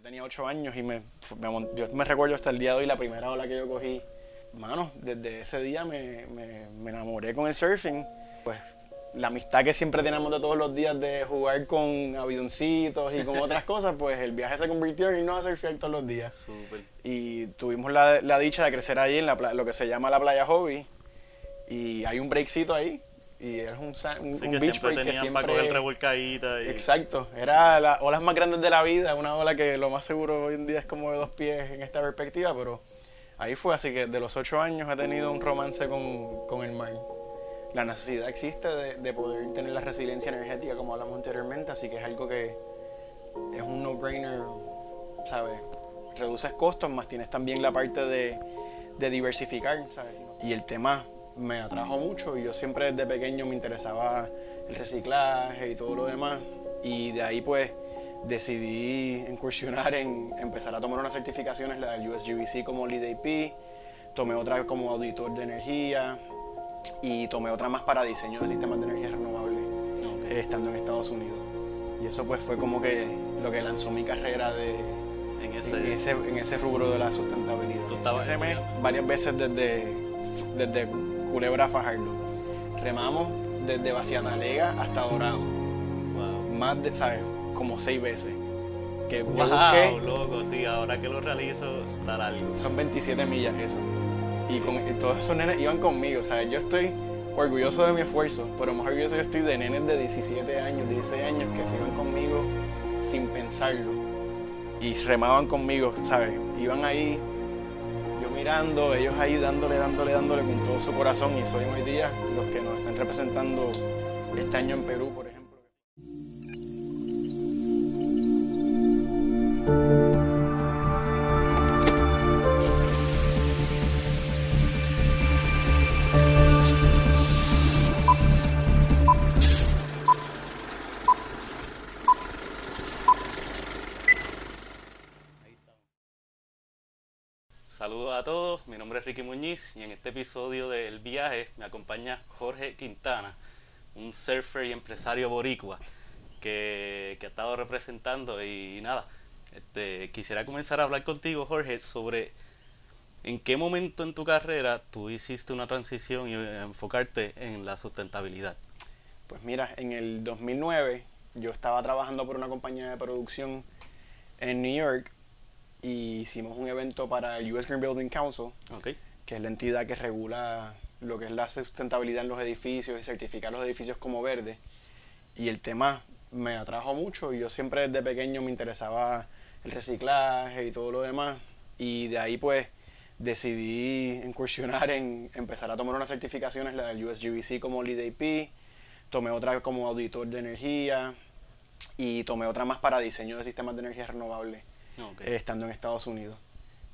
Yo tenía 8 años y me, me, yo me recuerdo hasta el día de hoy la primera ola que yo cogí. Mano, desde ese día me, me, me enamoré con el surfing. Pues la amistad que siempre tenemos de todos los días de jugar con avidoncitos y con otras cosas, pues el viaje se convirtió en irnos a surfear todos los días. Súper. Y tuvimos la, la dicha de crecer ahí en la, lo que se llama la playa hobby. Y hay un breakcito ahí. Y es un, un, un que beach siempre break que tenían para siempre... coger revolcadita y... Exacto, era las olas más grandes de la vida, una ola que lo más seguro hoy en día es como de dos pies en esta perspectiva, pero ahí fue, así que de los ocho años he tenido un romance con, con el mar. La necesidad existe de, de poder tener la resiliencia energética como hablamos anteriormente, así que es algo que es un no-brainer, ¿sabes? Reduces costos, más tienes también la parte de, de diversificar, ¿sabes? Y el tema me atrajo mucho y yo siempre desde pequeño me interesaba el reciclaje y todo lo demás. Y de ahí pues decidí incursionar en empezar a tomar unas certificaciones, la del USGBC como Lead AP, tomé otra como auditor de energía y tomé otra más para diseño de sistemas de energía renovable Ok. eh, estando en Estados Unidos. Y eso pues fue como que lo que lanzó mi carrera de, En en, ese... ese, en ese rubro de la sustentabilidad. Tú estabas varias veces desde, desde Culebra Fajardo. Remamos desde Baciatalega hasta Dorado. Wow. Más de, ¿sabes? Como seis veces. Que Wow, busqué, loco, sí, ahora que lo realizo, está largo. son 27 millas eso. Y, con, y todos esos nenes iban conmigo. Sea, yo estoy orgulloso de mi esfuerzo, pero más orgulloso yo estoy de nenes de 17 años, 16 años que se iban conmigo sin pensarlo. Y remaban conmigo, ¿sabes? Iban ahí, yo mirando, ellos ahí dándole, dándole, dándole con todo su corazón. Y soy hoy día los que nos están representando este año en Perú, por ejemplo. A todos, mi nombre es Ricky Muñiz y en este episodio del viaje me acompaña Jorge Quintana, un surfer y empresario boricua que, que ha estado representando y nada, este, quisiera comenzar a hablar contigo Jorge sobre en qué momento en tu carrera tú hiciste una transición y eh, enfocarte en la sustentabilidad. Pues mira, en el 2009 yo estaba trabajando por una compañía de producción en New York y hicimos un evento para el US Green Building Council, que es la entidad que regula lo que es la sustentabilidad en los edificios y certificar los edificios como verdes. Y el tema me atrajo mucho y yo siempre desde pequeño me interesaba el reciclaje y todo lo demás. Y de ahí pues decidí incursionar en empezar a tomar unas certificaciones, la del USGBC como Lead AP, tomé otra como auditor de energía y tomé otra más para diseño de sistemas de energía renovable Ok. eh, estando en Estados Unidos.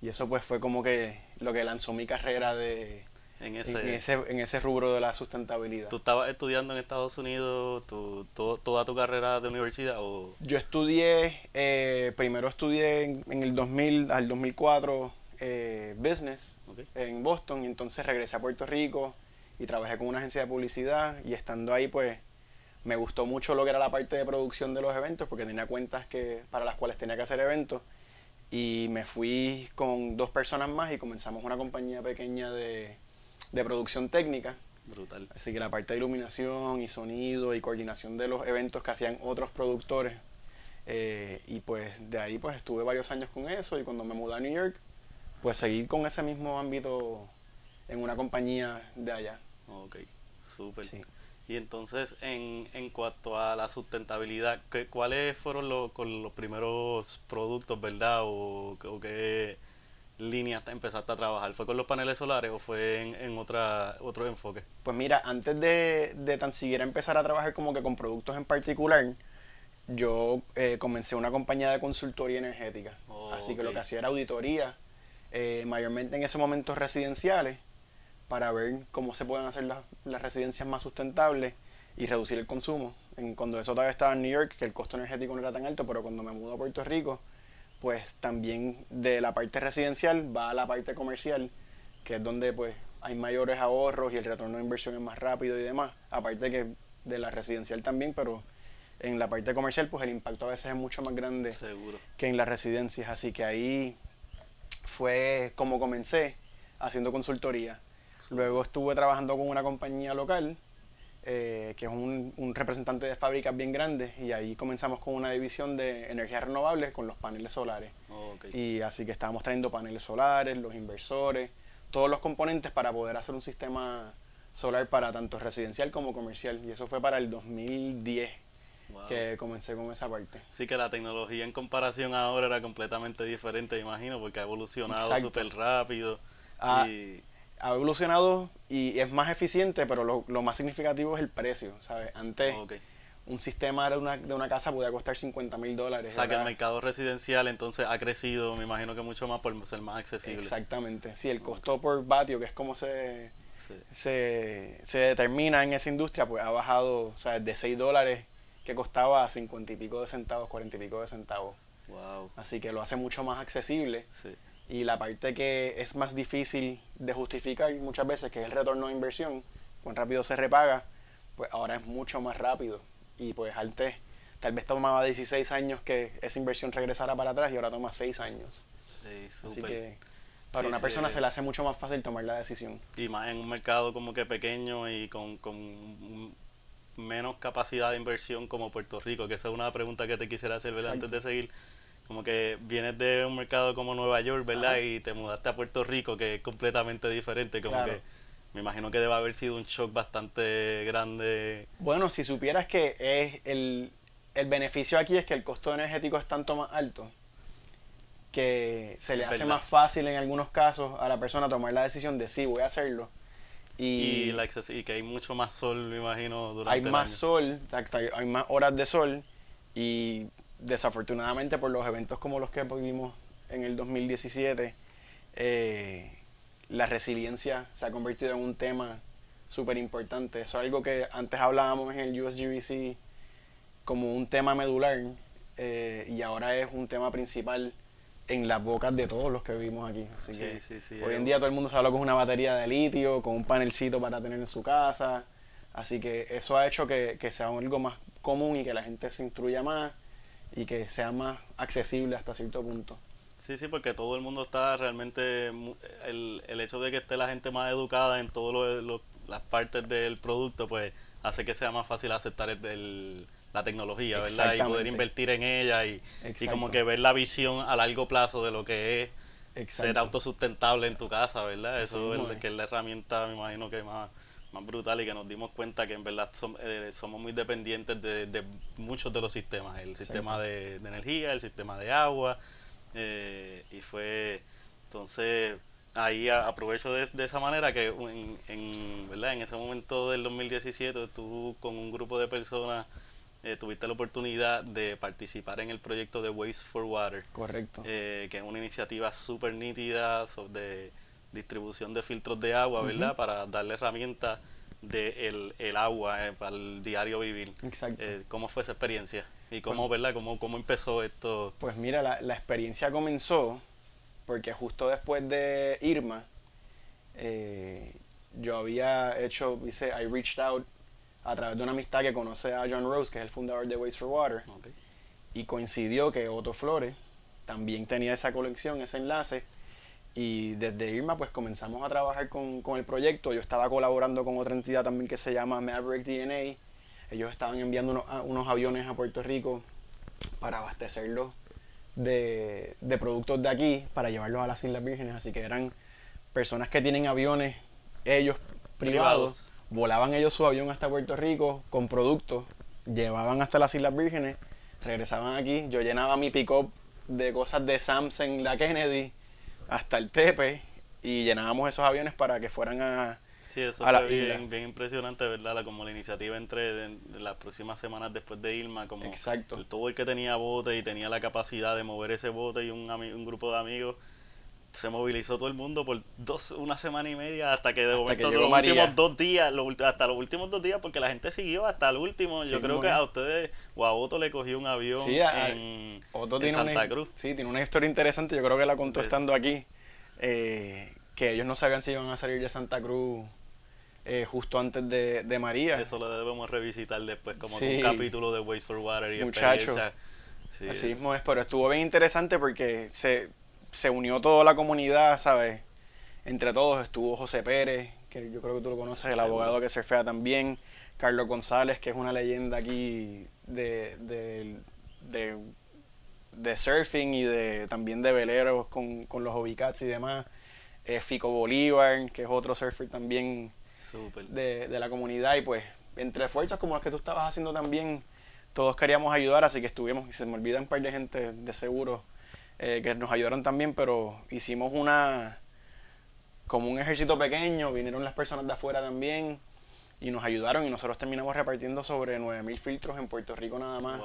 Y eso pues fue como que lo que lanzó mi carrera de, en ese, en ese, en ese rubro de la sustentabilidad. ¿Tú estabas estudiando en Estados Unidos tu, to- toda tu carrera de universidad o Yo estudié, eh, primero estudié en, en el 2000 al 2004 eh, Business en Boston y entonces regresé a Puerto Rico y trabajé con una agencia de publicidad y estando ahí pues me gustó mucho lo que era la parte de producción de los eventos porque tenía cuentas que, para las cuales tenía que hacer eventos y me fui con dos personas más y comenzamos una compañía pequeña de, de producción técnica brutal? Así que la parte de iluminación y sonido y coordinación de los eventos que hacían otros productores. eh, y pues de ahí pues estuve varios años con eso y cuando me mudé a New York, pues seguí con ese mismo ámbito en una compañía de allá. Ok, súper. Sí. Y entonces, en, en cuanto a la sustentabilidad, ¿qué- ¿cuáles fueron los, con los primeros productos, verdad? ¿O, o qué líneas te empezaste a trabajar? ¿Fue con los paneles solares o fue en, en otra, otro enfoque? Pues mira, antes de, de tan siquiera empezar a trabajar como que con productos en particular, yo eh, comencé una compañía de consultoría energética. Oh, Así que lo que hacía era auditoría, eh, mayormente en ese momento residenciales, para ver cómo se pueden hacer las, las residencias más sustentables y reducir el consumo. En, cuando eso todavía estaba en New York, que el costo energético no era tan alto, pero cuando me mudé a Puerto Rico, pues también de la parte residencial va a la parte comercial, que es donde pues hay mayores ahorros y el retorno de inversión es más rápido y demás. Aparte que de la residencial también, pero en la parte comercial, pues el impacto a veces es mucho más grande Seguro. que en las residencias. Así que ahí fue como comencé haciendo consultoría. Luego estuve trabajando con una compañía local, eh, que es un, un representante de fábricas bien grandes, y ahí comenzamos con una división de energías renovables con los paneles solares. Ok. Y así que estábamos trayendo paneles solares, los inversores, todos los componentes para poder hacer un sistema solar para tanto residencial como comercial. Y eso fue para el 2010 Wow. que comencé con esa parte. Sí que la tecnología en comparación ahora era completamente diferente, imagino, porque ha evolucionado súper rápido. Ah, y Ha evolucionado y es más eficiente, pero lo, lo más significativo es el precio, ¿sabes? Antes un sistema de una, de una casa podía costar 50 mil O dólares. sea que el mercado residencial entonces ha crecido, me imagino que mucho más por ser más accesible. Exactamente. Sí, el costo por vatio, que es como se, Sí. se, se determina en esa industria, pues ha bajado, o sea, de 6 dólares que costaba a 50 y pico de centavos, 40 y pico de centavos. Wow. Así que lo hace mucho más accesible. Sí. Y la parte que es más difícil de justificar muchas veces, que es el retorno de inversión, cuán rápido se repaga, pues ahora es mucho más rápido. Y pues antes tal vez tomaba 16 años que esa inversión regresara para atrás y ahora toma 6 años. Sí, Así que para Sí, una sí. persona se le hace mucho más fácil tomar la decisión. Y más en un mercado como que pequeño y con, con menos capacidad de inversión como Puerto Rico, que esa es una pregunta que te quisiera hacer antes de seguir. Como que vienes de un mercado como Nueva York, ¿verdad? Ajá. Y te mudaste a Puerto Rico, que es completamente diferente. Como Claro. que me imagino que debe haber sido un shock bastante grande. Bueno, si supieras que es el, el beneficio aquí es que el costo energético es tanto más alto que se le Es hace verdad. más fácil en algunos casos a la persona tomar la decisión de sí, voy a hacerlo. Y, Y, la y que hay mucho más sol, me imagino, durante hay el más año. sol, hay más horas de sol y desafortunadamente por los eventos como los que vivimos en el 2017, eh, la resiliencia se ha convertido en un tema súper importante. Eso es algo que antes hablábamos en el USGBC como un tema medular eh, y ahora es un tema principal en las bocas de todos los que vivimos aquí. Así Sí, que sí, sí, hoy en día todo el mundo se habla con una batería de litio, con un panelcito para tener en su casa. Así que eso ha hecho que, que sea algo más común y que la gente se instruya más y que sea más accesible hasta cierto punto. Sí, sí, porque todo el mundo está realmente, el, el hecho de que esté la gente más educada en todas las partes del producto, pues hace que sea más fácil aceptar el, el- la tecnología, ¿verdad? Y poder invertir en ella y, y como que ver la visión a largo plazo de lo que es ser autosustentable en tu casa, ¿verdad? Eso es. que es la herramienta, me imagino que más, más brutal y que nos dimos cuenta que en verdad eh, somos muy dependientes de, de muchos de los sistemas, el sistema de, de energía, el sistema de agua, eh, y fue, entonces, ahí aprovecho de, de esa manera que en, en, ¿verdad? en ese momento del 2017 tú con un grupo de personas eh, tuviste la oportunidad de participar en el proyecto de Waste for Water Correcto. eh, que es una iniciativa súper nítida sobre distribución de filtros de agua, ¿verdad? Para darle herramientas de el, el agua eh, para el diario vivir. Exacto. Eh, ¿Cómo fue esa experiencia? ¿Y cómo, verdad? ¿Cómo, cómo empezó esto? Pues mira, la, la experiencia comenzó porque justo después de Irma, eh, yo había hecho, hice, I reached out a través de una amistad que conoce a John Rose, que es el fundador de Waste for Water, y coincidió que Otto Flores también tenía esa colección, ese enlace, y desde Irma pues comenzamos a trabajar con, con el proyecto. Yo estaba colaborando con otra entidad también que se llama Maverick DNA. Ellos estaban enviando unos, aviones a Puerto Rico para abastecerlos de, de productos de aquí para llevarlos a las Islas Vírgenes. Así que eran personas que tienen aviones, ellos privados, Privados. volaban ellos su avión hasta Puerto Rico con productos, llevaban hasta las Islas Vírgenes, regresaban aquí, yo llenaba mi pick-up de cosas de Samsung, la Kennedy, hasta el Tepe, y llenábamos esos aviones para que fueran a... Sí, eso fue bien, bien impresionante, ¿verdad? La, como la iniciativa entre de- de las próximas semanas después de Irma, como Exacto. el, todo el que tenía bote y tenía la capacidad de mover ese bote y un, un grupo de amigos, se movilizó todo el mundo por dos, una semana y media hasta que de Hasta momento que los María. últimos dos días, los hasta los últimos dos días, porque la gente siguió hasta el último. Sí, Yo creo que bien. a ustedes o a Otto le cogió un avión Sí, a- en, Otto en tiene Santa una, Cruz. Sí, tiene una historia interesante, yo creo que la contó Pues- estando aquí, eh, que ellos no sabían si iban a salir de Santa Cruz eh, justo antes de, de María. Eso lo debemos revisitar después, como Sí. un capítulo de Waste for Water y Muchacho. experiencia. Sí. Así mismo es, pero estuvo bien interesante porque se, se unió toda la comunidad, ¿sabes? Entre todos estuvo José Pérez, que yo creo que tú lo conoces, Sí, el seguro. abogado que surfea también, Carlos González, que es una leyenda aquí de, de, de, de surfing y de también de veleros con, con los Hobbycats y demás, eh, Fico Bolívar, que es otro surfer también de, de la comunidad y pues entre fuerzas como las que tú estabas haciendo también, todos queríamos ayudar, así que estuvimos, y se me olvida un par de gente de seguro eh, que nos ayudaron también, pero hicimos una, como un ejército pequeño, vinieron las personas de afuera también y nos ayudaron y nosotros terminamos repartiendo sobre 9.000 filtros en Puerto Rico nada más.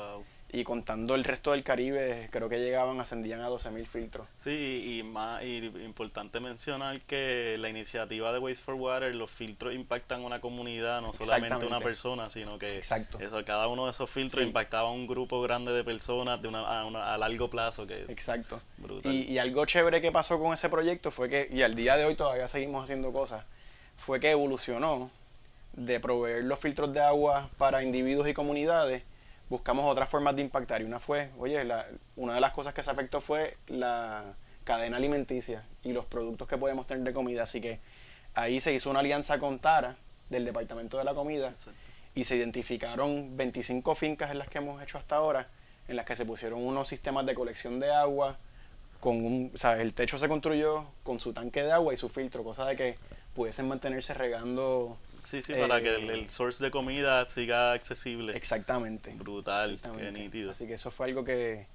Y contando el resto del Caribe, creo que llegaban, ascendían a 12.000 filtros. Sí, y más y importante mencionar que la iniciativa de Waste for Water, los filtros impactan una comunidad, no solamente una persona, sino que Exacto. eso, cada uno de esos filtros Sí. impactaba a un grupo grande de personas de una, a, una- a largo plazo, que es Exacto. brutal. Y, y algo chévere que pasó con ese proyecto fue que, y al día de hoy todavía seguimos haciendo cosas, fue que evolucionó de proveer los filtros de agua para individuos y comunidades, buscamos otras formas de impactar. Y una fue, oye, la- una de las cosas que se afectó fue la cadena alimenticia y los productos que podemos tener de comida. Así que ahí se hizo una alianza con Tara, del Departamento de la Comida, Exacto. y se identificaron 25 fincas en las que hemos hecho hasta ahora, en las que se pusieron unos sistemas de colección de agua, con un, o sea, el techo se construyó con su tanque de agua y su filtro, cosa de que pudiesen mantenerse regando Sí, sí, para eh, que el, el source de comida siga accesible. exactamente. Brutal, qué Exactamente. nítido. Así que eso fue algo que,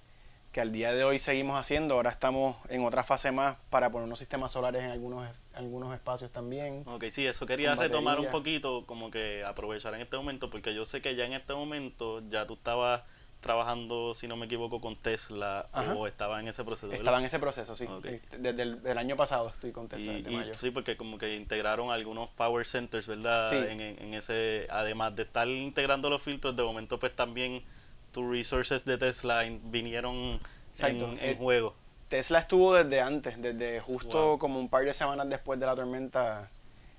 que al día de hoy seguimos haciendo. Ahora estamos en otra fase más para poner unos sistemas solares en algunos, algunos espacios también. Ok, sí, eso quería retomar un poquito, como que aprovechar en este momento, porque yo sé que ya en este momento ya tú estabas trabajando, si no me equivoco, con Tesla Ajá. o estaba en ese proceso. ¿verdad? Estaba en ese proceso, sí. Este, Desde el del año pasado estoy con Tesla, Y, desde y mayo. sí, porque como que integraron algunos power centers, ¿verdad? Sí. En, en- ese, además de estar integrando los filtros, de momento pues también tus resources de Tesla in- vinieron Exacto. en, en Eh, juego. Tesla estuvo desde antes, desde justo Wow. como un par de semanas después de la tormenta,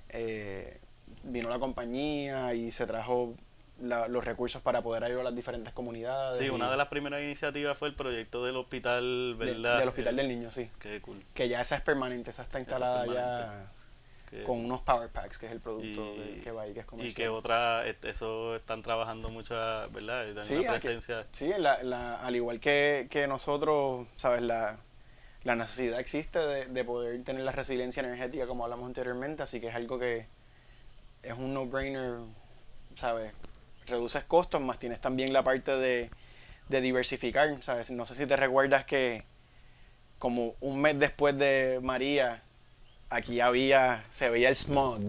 eh, vino la compañía y se trajo la- los recursos para poder ayudar a las diferentes comunidades. Sí, y una de las primeras iniciativas fue el proyecto del hospital, ¿verdad? del Hospital El- del Niño, sí. Qué cool. Que ya esa es permanente, esa está Esa es instalada permanente. ya con unos Power Packs, que es el producto Y- que va ahí, que es Y comercial. que otra, eso están trabajando mucha, ¿verdad? Y Sí, una aquí- presencia. Sí, la- la- al igual que, que nosotros, ¿sabes? La, la necesidad existe de, de poder tener la resiliencia energética como hablamos anteriormente, así que es algo que es un no-brainer, ¿sabes? Reduces costos, más tienes también la parte de, de diversificar, ¿sabes? No sé si te recuerdas que como un mes después de María, aquí había, se veía el smog.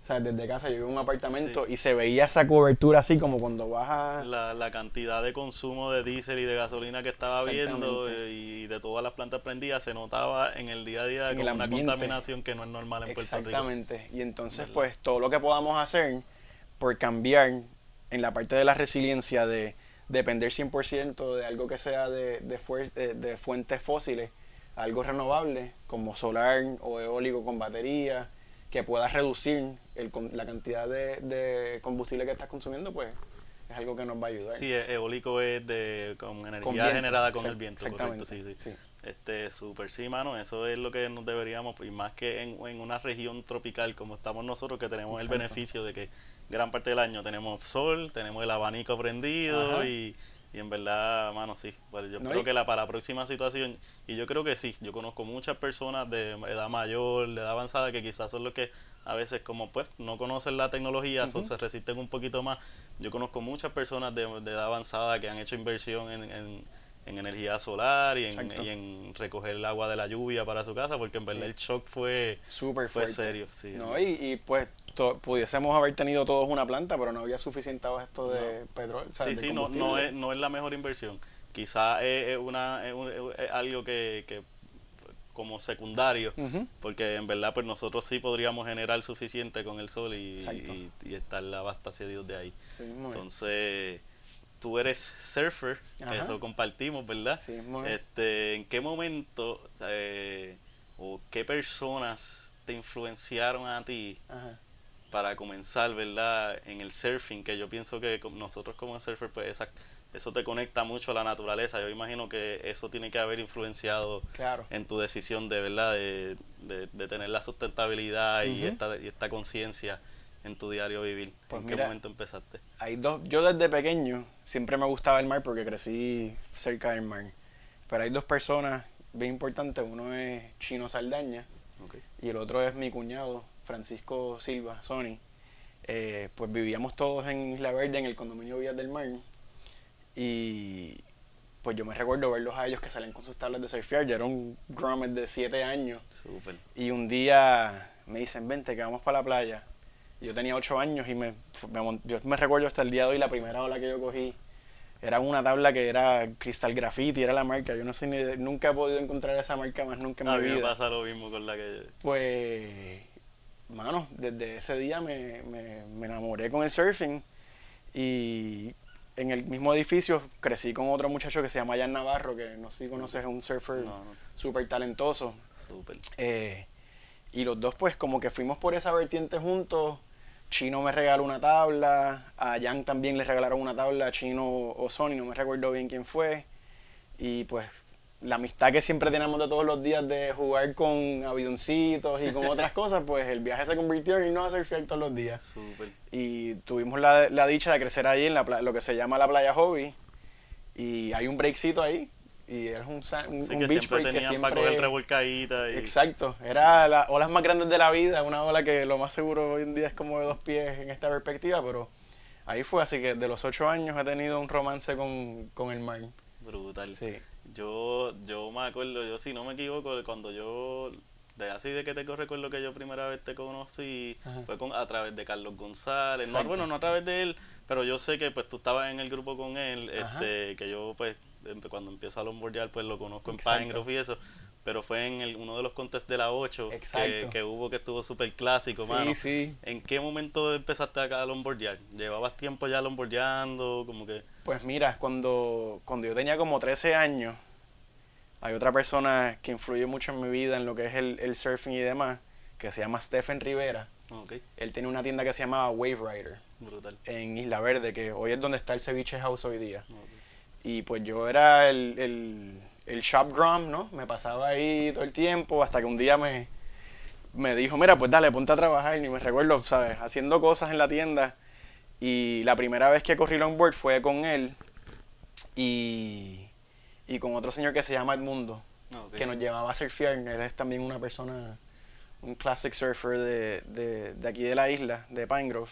O sea, desde casa yo vivo en un apartamento Sí. y se veía esa cobertura así como cuando vas a... La, la cantidad de consumo de diésel y de gasolina que estaba viendo eh, y de todas las plantas prendidas se notaba en el día a día como una contaminación que no es normal en Puerto Rico. Exactamente. Y entonces, ¿Verdad? pues, todo lo que podamos hacer por cambiar en la parte de la resiliencia de depender 100% de algo que sea de, de, fuer- de- de fuentes fósiles a algo renovable, como solar o eólico con batería, que pueda reducir el la cantidad de, combustible que estás consumiendo, pues, es algo que nos va a ayudar. Sí, e- eólico es de con energía Con viento, generada con el viento, correcto, exactamente, sí, sí. sí. Este, súper, sí, mano, eso es lo que nos deberíamos, y más que en, en una región tropical como estamos nosotros, que tenemos el beneficio de que gran parte del año tenemos sol, tenemos el abanico prendido y, y en verdad, mano, sí, pues yo No, creo y- que la, para la próxima situación, y yo creo que sí, yo conozco muchas personas de edad mayor, de edad avanzada, que quizás son los que a veces como pues no conocen la tecnología, o Ujú. se resisten un poquito más. Yo conozco muchas personas de, de edad avanzada que han hecho inversión en, en, en energía solar y en, y en recoger el agua de la lluvia para su casa, porque en verdad Sí. el shock fue, Súper fue fuerte. serio. Sí, No, y, y, pues to- pudiésemos haber tenido todos una planta, pero no había suficiente esto de petróleo. sí, sí, no, no, es, no es la mejor inversión. Quizás es, es una, es, un- es algo que, que como secundario, porque en verdad pues nosotros sí podríamos generar suficiente con el sol y, Exacto. y, y estar abastacidos de ahí. Sí. Entonces, tú eres surfer, Ajá. eso compartimos, ¿verdad? Sí es. Este, ¿En qué momento eh, o qué personas te influenciaron a ti Ajá. para comenzar, ¿verdad? En el surfing, que yo pienso que nosotros como surfer, pues esa, eso te conecta mucho a la naturaleza. Yo imagino que eso tiene que haber influenciado en tu decisión de, ¿verdad? De, de, tener la sustentabilidad y esta, y esta conciencia en tu diario vivir. Pues ¿En qué momento empezaste? Hay dos, yo desde pequeño siempre me gustaba el mar porque crecí cerca del mar. Pero hay dos personas bien importantes. Uno es Chino Saldaña y el otro es mi cuñado, Francisco Silva, Sony. Eh, pues vivíamos todos en Isla Verde, en el condominio Villas del Mar. Y pues yo me recuerdo verlos a ellos que salen con sus tablas de surfear. Yo era un grummet de 7 años. Y un día me dicen, vente, que vamos para la playa. Yo tenía 8 años y me, yo me recuerdo hasta el día de hoy la primera ola que yo cogí. Era una tabla que era Cristal Graffiti, era la marca. Yo no sé, ni, nunca he podido encontrar esa marca más nunca en mi vida. A mí me pasa lo mismo con la que... Pues, mano, desde ese día me, me, me enamoré con el surfing y en el mismo edificio crecí con otro muchacho que se llama Jan Navarro, que no sé si conoces, es un surfer súper talentoso. Súper. Eh, y los dos pues como que fuimos por esa vertiente juntos. Chino me regaló una tabla, a Jan también le regalaron una tabla, Chino o Sony, no me recuerdo bien quién fue. Y pues la amistad que siempre tenemos de todos los días de jugar con avidoncitos y con otras cosas, pues el viaje se convirtió en irnos a surfear todos los días. Y tuvimos la, la, dicha de crecer ahí en la, lo que se llama la playa hobby. Y hay un breakcito ahí. Y es un, un, que beach break que siempre... para coger revolcadita. Y... Exacto. Era las olas más grandes de la vida. Una ola que lo más seguro hoy en día es como de dos pies en esta perspectiva, pero ahí fue. Así que de los ocho años he tenido un romance con, con el mar. Brutal. Sí. Yo, yo me acuerdo, yo si no me equivoco, cuando yo, de así de que te recuerdo que yo primera vez te conocí, fue con, a través de Carlos González, no, bueno, no a través de él, pero yo sé que pues tú estabas en el grupo con él, este, que yo pues cuando empiezo a longboardear pues lo conozco en Pinegrove y eso, pero fue en el, uno de los contests de la 8 que, que, hubo que estuvo súper clásico, sí, mano. Sí. ¿En qué momento empezaste acá a longboardear? ¿Llevabas tiempo ya longboardeando? Como que... Pues mira, cuando, cuando yo tenía como 13 años, hay otra persona que influye mucho en mi vida en lo que es el, el surfing y demás, que se llama Stephen Rivera. Okay. Él tiene una tienda que se llama Wave Rider. Brutal. En Isla Verde, que hoy es donde está el Ceviche House hoy día. Y pues yo era el, el el shop grum, ¿no? Me pasaba ahí todo el tiempo hasta que un día me, me dijo, mira, pues dale, ponte a trabajar. Y me recuerdo, ¿sabes? Haciendo cosas en la tienda. Y la primera vez que corrí longboard fue con él y, y con otro señor que se llama Edmundo, que nos llevaba a surfear. Él es también una persona, un classic surfer de, de, de aquí de la isla, de Pinegrove.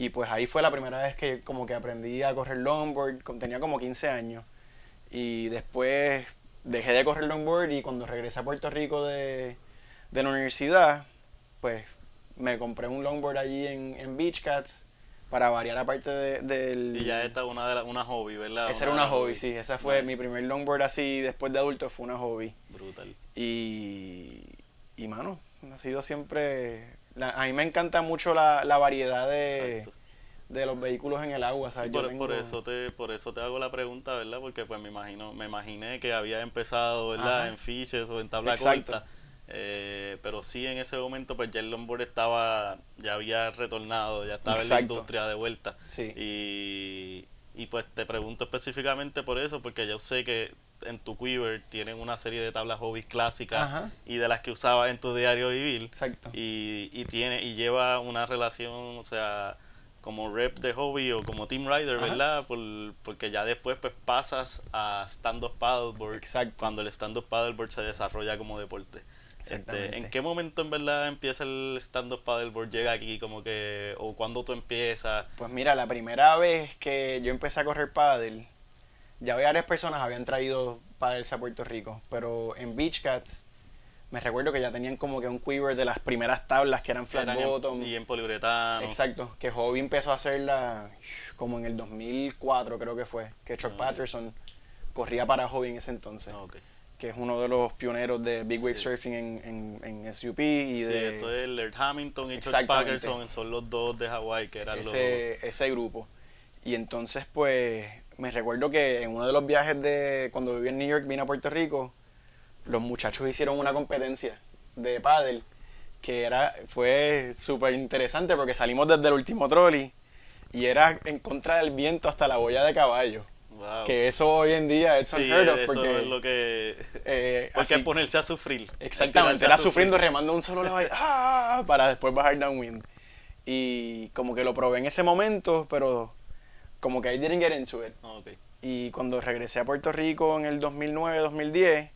Y pues ahí fue la primera vez que como que aprendí a correr longboard, tenía como 15 años. Y después dejé de correr longboard y cuando regresé a Puerto Rico de, la universidad, pues me compré un longboard allí en, en Beach Cats para variar aparte de, del... Y ya esta una, de una hobby, ¿verdad? Esa era una hobby, sí. Esa fue mi primer longboard así después de adulto, fue una hobby. Brutal. Y, y mano, ha sido siempre... a mí me encanta mucho la, la variedad de de los vehículos en el agua. por, eso te, por eso te hago la pregunta, ¿verdad? Porque pues me imagino, me imaginé que había empezado, ¿verdad? En fiches o en tabla corta. Eh, pero sí en ese momento pues ya el longboard estaba, ya había retornado, ya estaba en la industria de vuelta. Y, y pues te pregunto específicamente por eso, porque yo sé que en tu Quiver tienen una serie de tablas hobbies clásicas y de las que usabas en tu diario vivir. Exacto. Y, y tiene, y lleva una relación, o sea, como rep de hobby o como team rider, ¿verdad? Por, porque ya después pues pasas a stand-up paddleboard Exacto. cuando el stand-up paddleboard se desarrolla como deporte. Este, ¿En qué momento en verdad empieza el stand-up paddleboard? ¿Llega aquí como que, o cuando tú empiezas? Pues mira, la primera vez que yo empecé a correr paddle, ya varias personas habían traído paddles a Puerto Rico, pero en Beach Cats me recuerdo que ya tenían como que un quiver de las primeras tablas que eran flat bottom. y en poliuretano. Exacto, que Hobby empezó a hacerla como en el 2004 creo que fue, que Chuck Patterson corría para Hobby en ese entonces. Que es uno de los pioneros de Big Wave Surfing en, en, SUP y sí, de... esto es Laird Hamilton y Chuck Patterson, son los dos de Hawaii que eran ese, los... Ese grupo. Y entonces pues me recuerdo que en uno de los viajes de cuando viví en New York vine a Puerto Rico los muchachos hicieron una competencia de pádel que era fue súper interesante porque salimos desde el último trolley y era en contra del viento hasta la boya de caballo. Wow. Que eso hoy en día es Sí, unheard of eso porque, es lo que... eh, Porque así- ponerse a sufrir. Exactamente, era sufrir. sufriendo, remando un solo lado ¡ah! para después bajar downwind. Y como que lo probé en ese momento, pero como que I didn't get into it. Ah, ok. Y cuando regresé a Puerto Rico en el 2009-2010,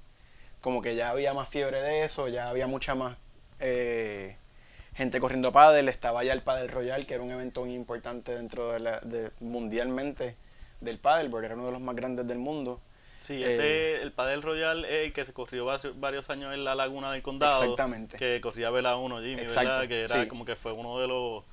como que ya había más fiebre de eso, ya había mucha más eh, gente corriendo pádel, estaba ya el Padel Royal, que era un evento muy importante dentro de, la, de mundialmente del pádel, porque era uno de los más grandes del mundo. Sí, Eh, este, el Padel Royal es el que se corrió varios- varios años en la Laguna del Condado. Exactamente. Que corría Vela 1, Jimmy, Exacto, ¿verdad? Que era sí. como que fue uno de los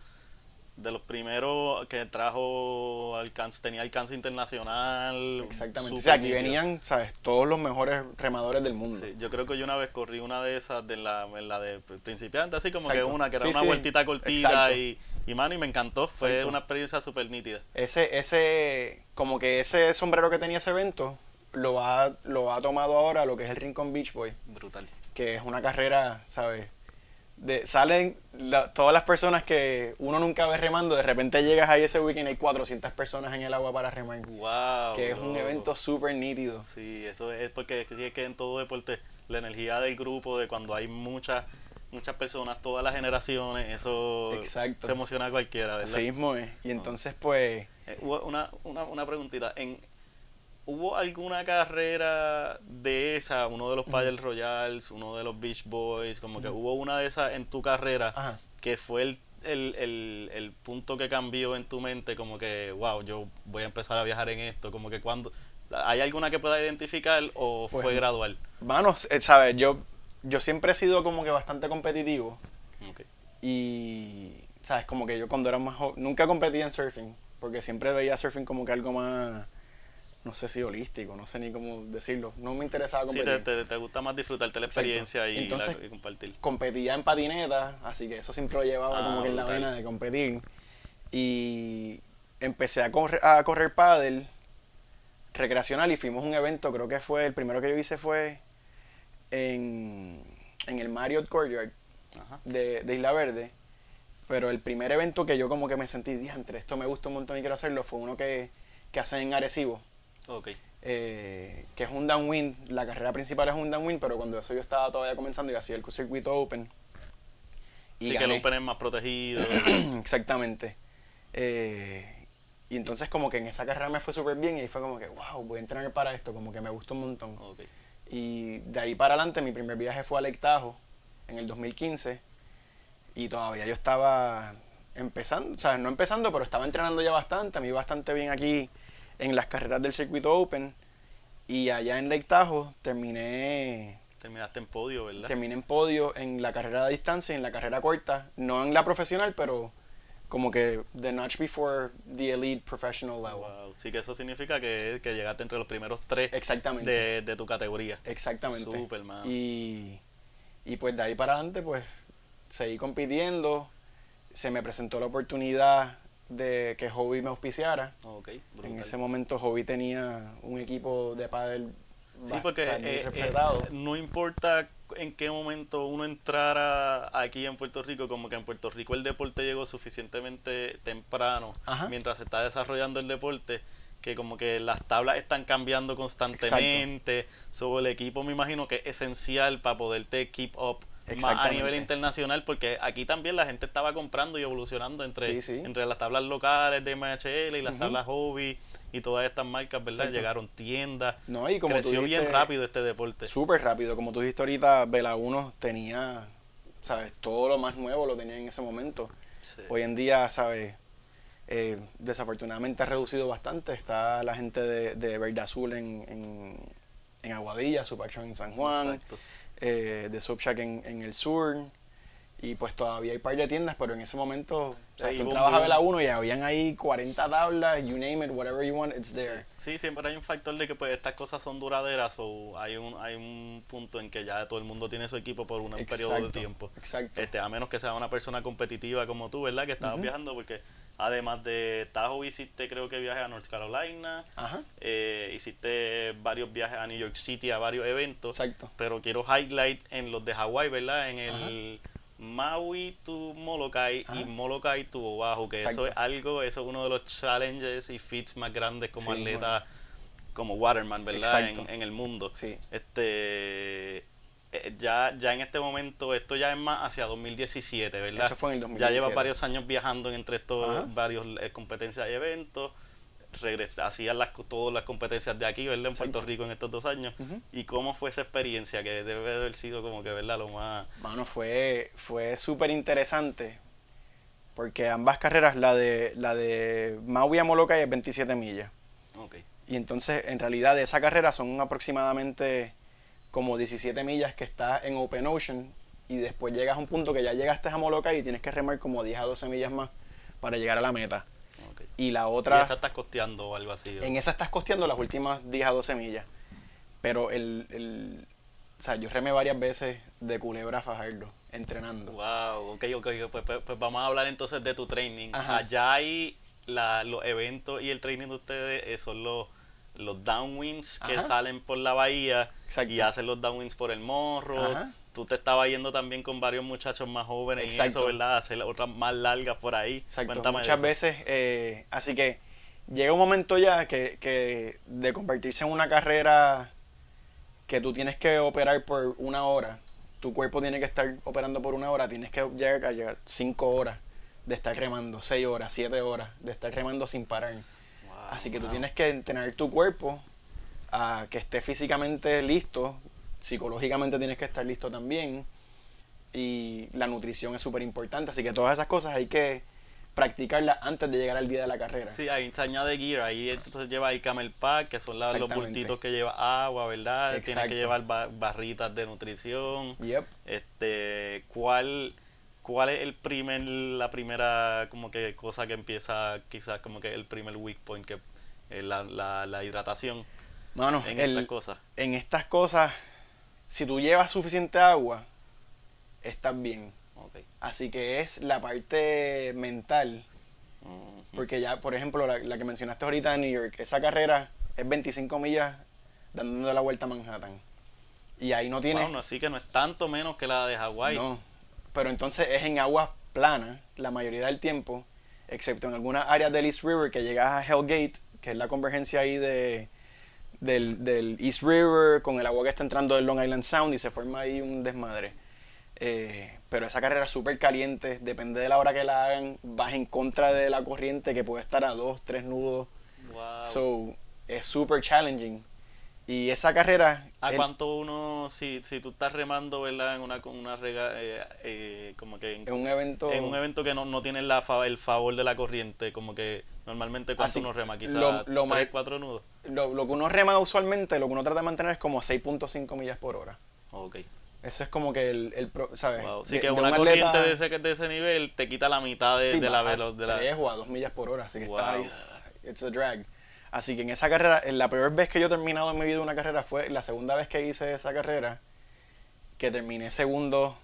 de los primeros que trajo alcance, tenía alcance internacional. Exactamente. O sea, aquí nítido. venían, ¿sabes? Todos los mejores remadores del mundo. Sí, yo creo que yo una vez corrí una de esas de la, en la de principiante, así como Exacto. que una que era Sí, una sí. vueltita cortita y, y mano y me encantó, fue Exacto. una experiencia súper nítida. Ese, ese, como que ese sombrero que tenía ese evento, lo ha, lo ha tomado ahora lo que es el Rincon Beach Boy. Brutal. que es una carrera, ¿sabes? De, salen la- todas las personas que uno nunca ve remando, de repente llegas ahí ese weekend y hay 400 personas en el agua para remar. Wow. que es un evento súper nítido. Sí, eso es porque es que en todo deporte la energía del grupo, de cuando hay muchas muchas personas, todas las generaciones, eso Exacto. se emociona a cualquiera, ¿verdad? Así mismo es. Y entonces, pues, Eh, una, una, una preguntita. En, ¿Hubo alguna carrera de esa, uno de los Padel Royals, uno de los Beach Boys, como que hubo una de esas en tu carrera Ajá. que fue el, el, el, el punto que cambió en tu mente, como que, wow, yo voy a empezar a viajar en esto, como que cuando... ¿Hay alguna que pueda identificar o Pues, fue gradual? manos, eh, ¿sabes? Yo, yo siempre he sido como que bastante competitivo. Y, ¿sabes? Como que yo cuando era más joven, nunca competía en surfing, porque siempre veía surfing como que algo más, no sé si holístico, no sé ni cómo decirlo. No me interesaba Sí, competir. te, te, te gusta más disfrutarte la experiencia y, la- Entonces, y compartir. competía en patineta, así que eso siempre lo llevaba Ah, como que en la vena de competir. Y empecé a correr, a correr pádel recreacional y fuimos a un evento, creo que fue, el primero que yo hice fue en, en el Marriott Courtyard Ajá. de, de Isla Verde. Pero el primer evento que yo como que me sentí, diantre, esto me gusta un montón y quiero hacerlo, fue uno que, que hacen en Arecibo, Ok. eh, que es un downwind. La carrera principal es un downwind, pero cuando eso yo estaba todavía comenzando y hacía el circuito open. Y sí, que el. Open es más protegido. Exactamente. Eh, y entonces como que en esa carrera me fue súper bien y ahí fue como que, wow, voy a entrenar para esto, como que me gustó un montón. ok. Y de ahí para adelante mi primer viaje fue a Lake Tahoe en el 2015 y todavía yo estaba empezando, o sea, no empezando, pero estaba entrenando ya bastante, me iba bastante bien aquí en las carreras del circuito Open y allá en Lake Tahoe terminé Terminaste en podio, ¿verdad? terminé en podio en la carrera de distancia y en la carrera corta, no en la profesional, pero como que the notch before the elite professional level. Wow. Sí, que eso significa que, que llegaste entre los primeros tres Exactamente. de, de tu categoría. Exactamente. Súper, mano. Y, y pues de ahí para adelante, pues seguí compitiendo. Se me presentó la oportunidad de que Hobby me auspiciara. En ese momento Hobby tenía un equipo de pádel Sí, porque o sea, muy eh, eh, no importa en qué momento uno entrara aquí en Puerto Rico, como que en Puerto Rico el deporte llegó suficientemente temprano, Ajá. mientras se está desarrollando el deporte, que como que las tablas están cambiando constantemente. Sobre el equipo me imagino que es esencial para poderte keep up a nivel internacional, porque aquí también la gente estaba comprando y evolucionando entre, Sí, sí. entre las tablas locales de MHL y las tablas hobby y todas estas marcas, ¿verdad? Exacto. Llegaron tiendas. No, y como tú Creció bien dijiste, rápido este deporte. Súper rápido. Como tú dijiste ahorita, Vela 1 tenía, ¿sabes? Todo lo más nuevo lo tenía en ese momento. Sí. Hoy en día, ¿sabes? Eh, desafortunadamente ha reducido bastante. Está la gente de, de Verde Azul en, en, en Aguadilla, Supaction en San Juan, Exacto. Eh, de Subshack en, en el sur. Y pues todavía hay par de tiendas, pero en ese momento, o sea, Sí, tú entrabas a boom. Vela 1 y habían ahí 40 tablas, you name it, whatever you want, it's there. Sí, siempre hay un factor de que pues estas cosas son duraderas o hay un hay un punto en que ya todo el mundo tiene su equipo por un periodo de Exacto, tiempo. Exacto. Este, a menos que sea una persona competitiva como tú, ¿verdad? Que estabas Ujú. viajando porque además de Tahoe hiciste creo que viajes a North Carolina, Ajá, eh, hiciste varios viajes a New York City a varios eventos. exacto. Pero quiero highlight en los de Hawái, ¿verdad? En el Maui to Molokai y Molokai to Oahu, que eso es algo, eso es uno de los challenges y feats más grandes como atleta, como Waterman, ¿verdad? En, en, el mundo. Sí. Este eh, ya, ya en este momento, esto ya es más hacia 2017, ¿verdad? Eso fue en el 2017. Ya lleva varios años viajando entre estos varios eh, competencias y eventos. Regresa, hacía las, todas las competencias de aquí, ¿verdad? En Puerto Rico en estos dos años. ¿Y cómo fue esa experiencia? Que debe haber sido como que, ¿verdad? Lo más... Bueno, fue, fue súper interesante. Porque ambas carreras, la de, la de Maui a Molokai es 27 millas. Okay. Y entonces, en realidad, de esa carrera son aproximadamente como 17 millas que está en Open Ocean y después llegas a un punto que ya llegaste a Molokai y tienes que remar como 10 a 12 millas más para llegar a la meta. Y la otra... ¿Y esa estás costeando o algo así? En esa estás costeando las últimas 10 a 12 millas. Pero el, el... O sea, yo remé varias veces de Culebra a Fajardo, entrenando. Wow, ok, ok. Pues, pues, pues, vamos a hablar entonces de tu training. Allá hay la, los eventos y el training de ustedes, eh, son los los downwinds que salen por la bahía y hacen los downwinds por el morro. Tú te estabas yendo también con varios muchachos más jóvenes y eso, ¿verdad? Hacer otras más largas por ahí. Exacto. Muchas veces, eh, así que llega un momento ya que, que de convertirse en una carrera que tú tienes que operar por una hora, tu cuerpo tiene que estar operando por una hora, tienes que llegar a llegar cinco horas de estar remando, seis horas, siete horas de estar remando sin parar. Así que tú tienes que entrenar tu cuerpo a que esté físicamente listo, psicológicamente tienes que estar listo también y la nutrición es súper importante, así que todas esas cosas hay que practicarlas antes de llegar al día de la carrera. Sí, ahí se añade gear, ahí entonces lleva el camel pack, que son los bultitos que lleva agua, ¿verdad? Tienes que llevar barritas de nutrición. Yep. Este, ¿cuál ¿Cuál es el primer, la primera como que cosa que empieza quizás como que el primer weak point que la, la, la, hidratación Mano, en estas cosas? En estas cosas, si tú llevas suficiente agua, estás bien. Así que es la parte mental. Porque ya, por ejemplo, la, la, que mencionaste ahorita en New York, esa carrera es 25 millas dando la vuelta a Manhattan. Y ahí no tiene... Bueno, así que no es tanto menos que la de Hawái. No, pero entonces es en aguas planas la mayoría del tiempo, excepto en algunas áreas del East River que llegas a Hellgate, que es la convergencia ahí de, del, East River con el agua que está entrando del Long Island Sound y se forma ahí un desmadre. Eh, pero esa carrera es súper caliente, depende de la hora que la hagan, vas en contra de la corriente que puede estar a dos, tres nudos. Wow. So, es súper challenging. Y esa carrera... ¿A cuánto uno, si, si tú estás remando, ¿verdad? En una, una rega, eh, eh, como que... En, un evento... En un evento que no, no tiene la, el favor de la corriente, como que normalmente cuánto uno rema, quizás lo, 3, 4 nudos. Lo, lo, que uno rema usualmente, lo que uno trata de mantener es como 6.5 millas por hora. Ok. Eso es como que el, el ¿sabes? Wow. Sí, que una corriente de ese, de ese nivel te quita la mitad de, de la velocidad. 3 o a 2 millas por hora, así que está ahí. It's a drag. Así que en esa carrera, la peor vez que yo he terminado en mi vida una carrera fue la segunda vez que hice esa carrera, que terminé segundo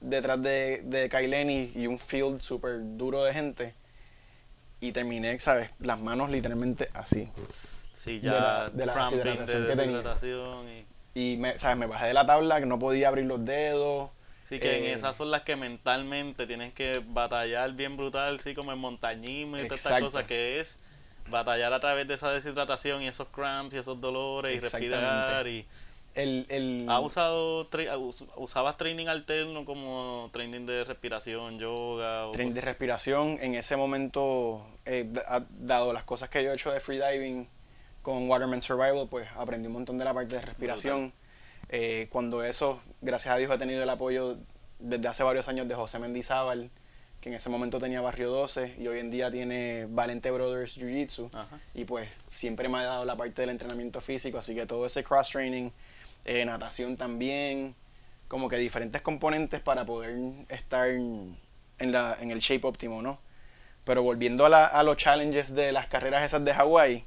detrás de, de Kaileni y un field súper duro de gente. Y terminé, ¿sabes? Las manos literalmente así. Sí, ya de la, deshidratación que tenía. Y, me, ¿sabes? me bajé de la tabla, que no podía abrir los dedos. Sí, que en eh, esas son las que mentalmente tienes que batallar bien brutal, sí, como en montañismo y todas estas cosas que es batallar a través de esa deshidratación y esos cramps y esos dolores y respirar y el, el... ¿Ha usado usabas training alterno como training de respiración, yoga? training de respiración en ese momento eh, dado las cosas que yo he hecho de freediving con Waterman Survival pues aprendí un montón de la parte de respiración. Eh, cuando eso gracias a Dios he tenido el apoyo desde hace varios años de José Mendizábal que en ese momento tenía Barrio 12 y hoy en día tiene Valente Brothers Jiu Jitsu. Y pues siempre me ha dado la parte del entrenamiento físico, así que todo ese cross training, eh, natación también, como que diferentes componentes para poder estar en, la, en el shape óptimo, ¿no? Pero volviendo a, a los challenges de las carreras esas de Hawái,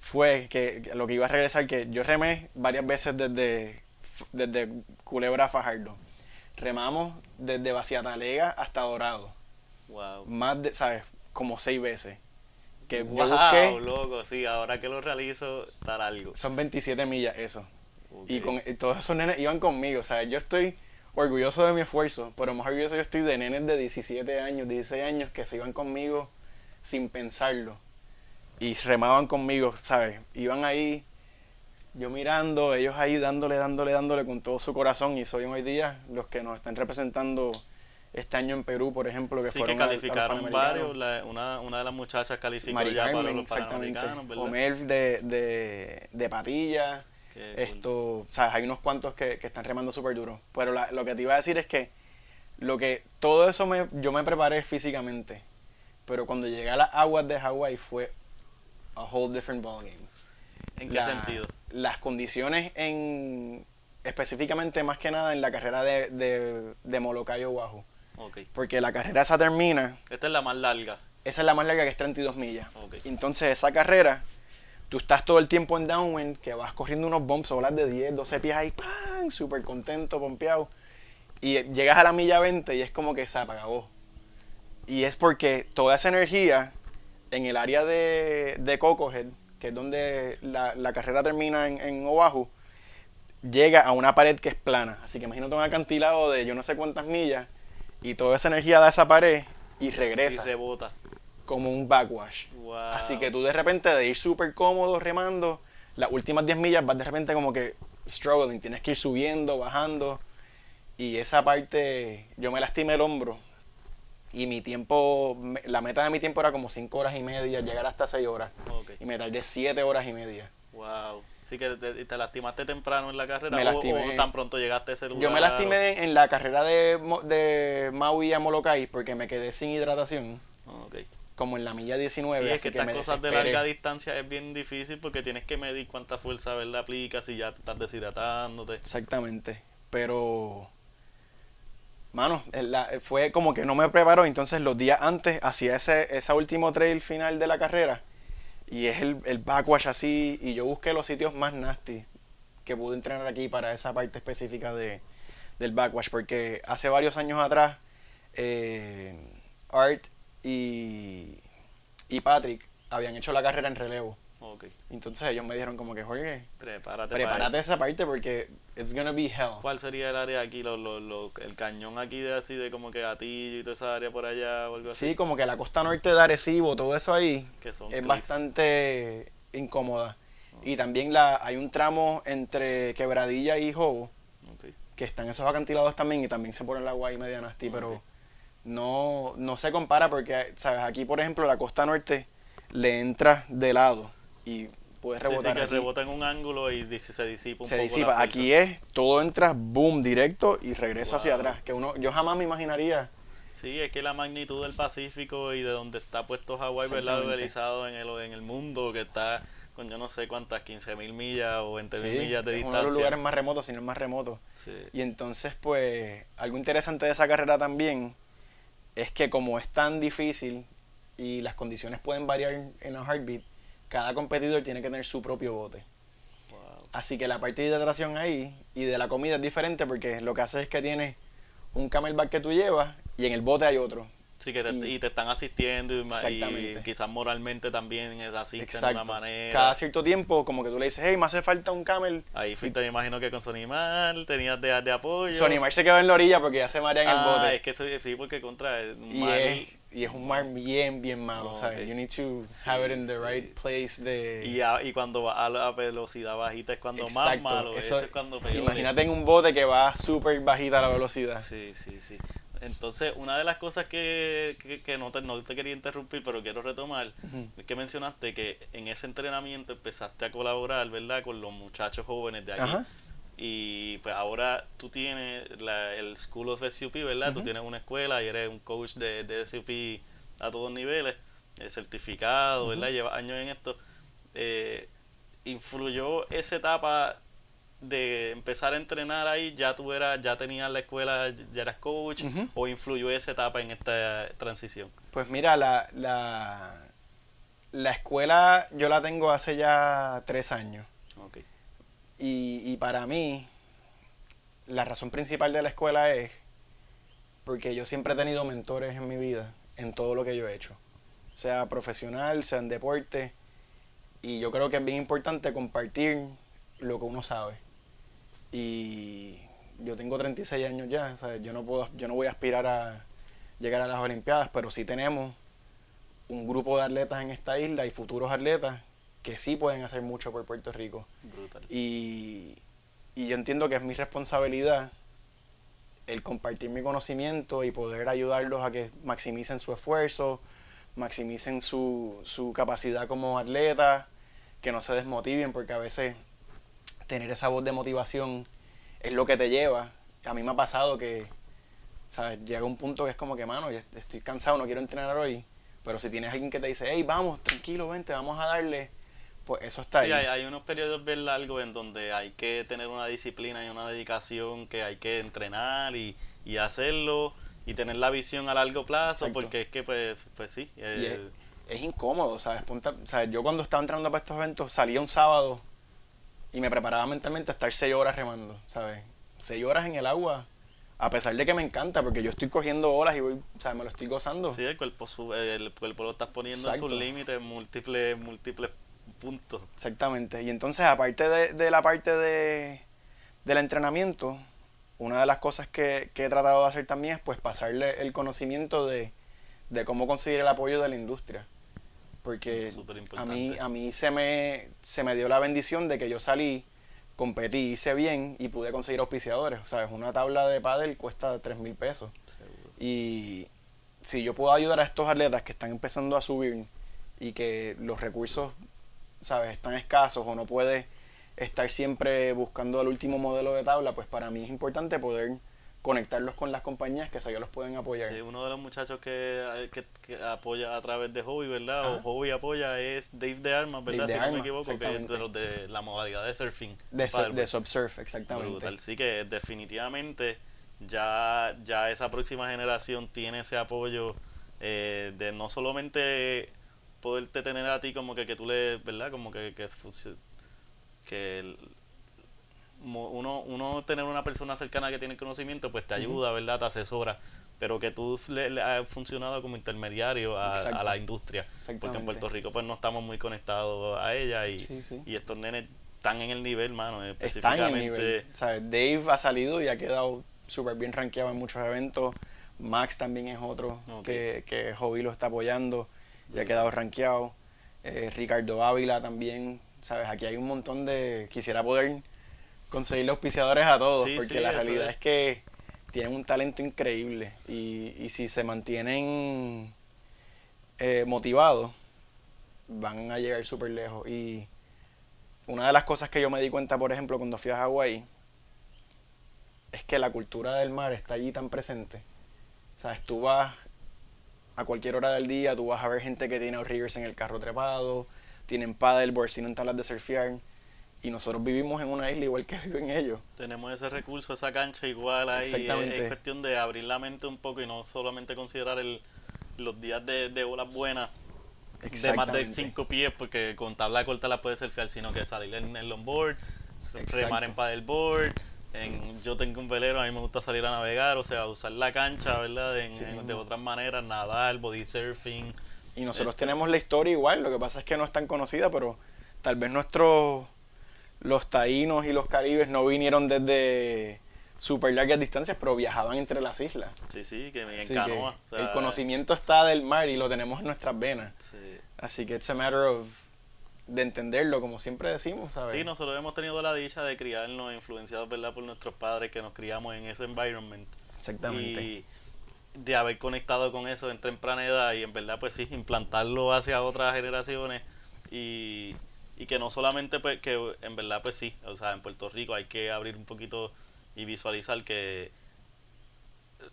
fue que, lo que iba a regresar, que yo remé varias veces desde, desde Culebra a Fajardo remamos desde Baciatalega hasta Dorado. Wow. Más de, ¿sabes? Como seis veces. Que wow, loco, sí, ahora que lo realizo, está algo. Son 27 millas eso. Y con todos esos nenes iban conmigo, o sea, yo estoy orgulloso de mi esfuerzo, pero más orgulloso yo estoy de nenes de 17 años, 16 años que se iban conmigo sin pensarlo y remaban conmigo, ¿sabes? Iban ahí, yo mirando, ellos ahí dándole, dándole, dándole con todo su corazón y soy hoy día los que nos están representando este año en Perú, por ejemplo, que Sí, fueron que calificaron varios. la- una, una de las muchachas calificó Mari ya para los exactamente. panamericanos, ¿verdad? Omer de, de, de Patilla. Qué cool. Esto, sabes, hay unos cuantos que, que están remando súper duro. Pero la- lo que te iba a decir es que lo que todo eso me, yo me preparé físicamente. Pero cuando llegué a las aguas de Hawái fue a whole different ballgame. ¿En qué La- sentido? Las condiciones en específicamente más que nada en la carrera de, de, de Molokai Oahu. Ok. Porque la carrera esa termina Esta es la más larga. esa es la más larga que es 32 millas. Entonces, esa carrera, tú estás todo el tiempo en downwind, que vas corriendo unos bumps, olas de 10, 12 pies ahí, ¡pam! Súper contento, pompeado. Y llegas a la milla 20 y es como que se apagó. Y es porque toda esa energía en el área de, de Cocohead, que es donde la, la carrera termina en, en Oahu, llega a una pared que es plana. Así que imagínate un acantilado de yo no sé cuántas millas y toda esa energía da esa pared y Y regresa rebota. como un backwash. Wow. Así que tú de repente de ir súper cómodo remando, las últimas 10 millas vas de repente como que struggling, tienes que ir subiendo, bajando. Y esa parte, yo me lastimé el hombro. Y mi tiempo, la meta de mi tiempo era como 5 horas y media, llegar hasta 6 horas. Y me tardé 7 horas y media. Wow. Sí que te, te lastimaste temprano en la carrera Me lastimé. o, tan pronto llegaste a ese lugar. Yo me lastimé en, la carrera de, de Maui a Molokai porque me quedé sin hidratación, Ok. como en la milla 19. Sí, es así que estas cosas de larga distancia es bien difícil porque tienes que medir cuánta fuerza ¿verdad? aplicas si ya te estás deshidratándote. Exactamente. Pero, mano, la- fue como que no me preparó. Entonces, los días antes hacía ese, ese último trail final de la carrera. Y es el, el backwash así. Y yo busqué los sitios más nasty que pude entrenar aquí para esa parte específica de, del backwash. Porque hace varios años atrás, eh, Art y, y Patrick habían hecho la carrera en relevo. Ok. Entonces, ellos me dijeron, como que, Jorge, Prepárate. esa parte porque it's gonna be hell. ¿Cuál sería el área aquí? Lo, lo, lo- el cañón aquí de así de como que gatillo y toda esa área por allá o algo así. Sí, como que la costa norte de Arecibo, todo eso ahí Que son es bastante incómoda. Y también la, hay un tramo entre Quebradilla y Jobo, que están esos acantilados también y también se pone el agua ahí media nasty, pero no, no se compara porque, ¿sabes? Aquí, por ejemplo, la costa norte le entra de lado y puedes Sí, sí, rebotar que aquí. rebota en un ángulo y se disipa un se poco. la disipa. fuerza. Aquí es, todo entra, boom, directo y regreso hacia Wow. atrás. Que uno, yo jamás me imaginaría Sí, es que la magnitud del Pacífico y de donde está puesto Hawái, ¿verdad? Localizado en el, en el mundo, que está con yo no sé cuántas, 15 mil millas o 20 mil Sí, millas de es distancia. uno de los lugares más remotos, si no el más remoto. Sí. Y entonces, pues, algo interesante de esa carrera también es que como es tan difícil y las condiciones pueden variar en la heartbeat, cada competidor tiene que tener su propio bote. Wow. Así que la parte de hidratación ahí y de la comida es diferente porque lo que hace es que tienes un camelback que tú llevas y en el bote hay otro. Sí, que te, Y- y te están asistiendo y, y quizás moralmente también asisten de Exacto. una manera. Cada cierto tiempo, como que tú le dices, hey, me hace falta un camel. Ahí fuiste, me imagino que con Sonimar tenías de, de apoyo. Sonny Mar se quedó en la orilla porque ya se marea en el ah, bote. es que sí, porque contra Y mar- es, y es un mar bien, bien malo. ¿sabes? You need to Sí, have it in the sí. right place de... y, a- y cuando va a la velocidad bajita es cuando más malo, eso- eso es cuando peor Imagínate en un bote que va súper bajita la velocidad. Sí, sí, sí. Entonces, una de las cosas que, que, que no, te, no te quería interrumpir, pero quiero retomar, es que mencionaste que en ese entrenamiento empezaste a colaborar, ¿verdad?, con los muchachos jóvenes de aquí. Ajá. Y pues ahora tú tienes la, el School of SUP, ¿verdad? Tú Ujú. tienes una escuela y eres un coach de, de SUP a todos niveles, eh, certificado, ¿verdad? Llevas años en esto. Eh, ¿Influyó esa etapa de empezar a entrenar ahí? ¿Ya tú eras, ya tenías la escuela, ya eras coach? ¿O influyó esa etapa en esta transición? Pues mira, la, la, la escuela yo la tengo hace ya tres años. Y, y para mí, la razón principal de la escuela es porque yo siempre he tenido mentores en mi vida, en todo lo que yo he hecho. Sea profesional, sea en deporte. Y yo creo que es bien importante compartir lo que uno sabe. Y yo tengo 36 años ya, o sea, yo no puedo, yo no voy a aspirar a llegar a las Olimpiadas, pero sí tenemos un grupo de atletas en esta isla y futuros atletas que sí pueden hacer mucho por Puerto Rico. Brutal. Y, y yo entiendo que es mi responsabilidad el compartir mi conocimiento y poder ayudarlos a que maximicen su esfuerzo, maximicen su, su capacidad como atleta, que no se desmotiven, porque a veces tener esa voz de motivación es lo que te lleva. A mí me ha pasado que, ¿sabes? Llega un punto que es como que, mano, ya estoy cansado, no quiero entrenar hoy. Pero si tienes alguien que te dice, hey, vamos, tranquilo, vente, vamos a darle, pues eso está Sí, ahí. hay, hay unos periodos bien largos en donde hay que tener una disciplina y una dedicación que hay que entrenar y, y hacerlo y tener la visión a largo plazo Exacto. porque es que pues, pues sí. Y eh, es, es incómodo, ¿sabes? Ponte a- ¿sabes? Yo cuando estaba entrando para estos eventos salía un sábado y me preparaba mentalmente a estar seis horas remando, ¿sabes? Seis horas en el agua, a pesar de que me encanta, porque yo estoy cogiendo olas y voy, ¿sabes? Me lo estoy gozando. sí, el cuerpo, su- el cuerpo lo estás poniendo en sus límites, múltiples, múltiples puntos. Exactamente. Y entonces, aparte de, de la parte de, del entrenamiento, una de las cosas que, que he tratado de hacer también es pues pasarle el conocimiento de, de cómo conseguir el apoyo de la industria. Porque a mí, a mí se, me, se me dio la bendición de que yo salí, competí, hice bien y pude conseguir auspiciadores. O sea, una tabla de pádel cuesta 3 mil pesos. Seguro. Y si yo puedo ayudar a estos atletas que están empezando a subir y que los recursos, ¿sabes?, están escasos o no puedes estar siempre buscando el último modelo de tabla, pues para mí es importante poder conectarlos con las compañías que ellos los pueden apoyar. Sí, uno de los muchachos que, que, que apoya a través de Hobby, ¿verdad? Ajá. O Hobby apoya es Dave de Armas, ¿verdad? Si no me equivoco, que es de los de la modalidad de surfing. De, su- de Subsurf, exactamente. Brutal. Sí que definitivamente ya, ya esa próxima generación tiene ese apoyo eh, de no solamente poderte tener a ti como que, que tú le, ¿verdad? Como que, que, que el- uno, uno tener una persona cercana que tiene conocimiento pues te ayuda, ¿verdad? Te asesora, pero que tú le, le has funcionado como intermediario a, la industria, porque en. Puerto Rico pues no estamos muy conectados a ella y, Sí, sí. y estos nenes están en el nivel, mano, Están en específicamente. el nivel. O sea, Dave ha salido y ha quedado súper bien rankeado en muchos eventos. Max también es otro que, que Hobby lo está apoyando y ha quedado rankeado. Eh, Ricardo Ávila también, ¿sabes? Aquí hay un montón de... Quisiera poder conseguirle auspiciadores a todos, Sí, porque sí, la realidad es. es que tienen un talento increíble y, y si se mantienen eh, motivados, van a llegar súper lejos. Y una de las cosas que yo me di cuenta, por ejemplo, cuando fui a Hawái, es que la cultura del mar está allí tan presente. O sea, tú vas a cualquier hora del día, tú vas a ver gente que tiene riggers en el carro trepado, tienen paddleboards, tienen tablas de surfear, y nosotros vivimos en una isla igual que viven ellos. Tenemos ese recurso, esa cancha igual ahí. Es, Exactamente. es cuestión de abrir la mente un poco y no solamente considerar el, los días de, de olas buenas de más de Exactamente. 5 pies, porque con tabla corta la puedes surfear, sino que salir en el longboard, remar en paddleboard. En, yo tengo un velero, a mí me gusta salir a navegar, o sea, usar la cancha, ¿verdad? En- Sí, en- de otras maneras, nadar, body surfing. Y nosotros tenemos la historia igual, lo que pasa es que no es tan conocida, pero tal vez nuestros los taínos y los caribes no vinieron desde super largas distancias, pero viajaban entre las islas. Sí, sí, que me encanoa. o sea, el conocimiento está del mar y lo tenemos en nuestras venas. sí. Así que it's a matter of de entenderlo, como siempre decimos, ¿sabes? Sí, nosotros hemos tenido la dicha de criarnos influenciados ¿verdad? por nuestros padres que nos criamos en ese environment. Exactamente. Y de haber conectado con eso en temprana edad y en verdad pues sí, implantarlo hacia otras generaciones y, y que no solamente pues que en verdad pues sí, o sea, en Puerto Rico hay que abrir un poquito y visualizar que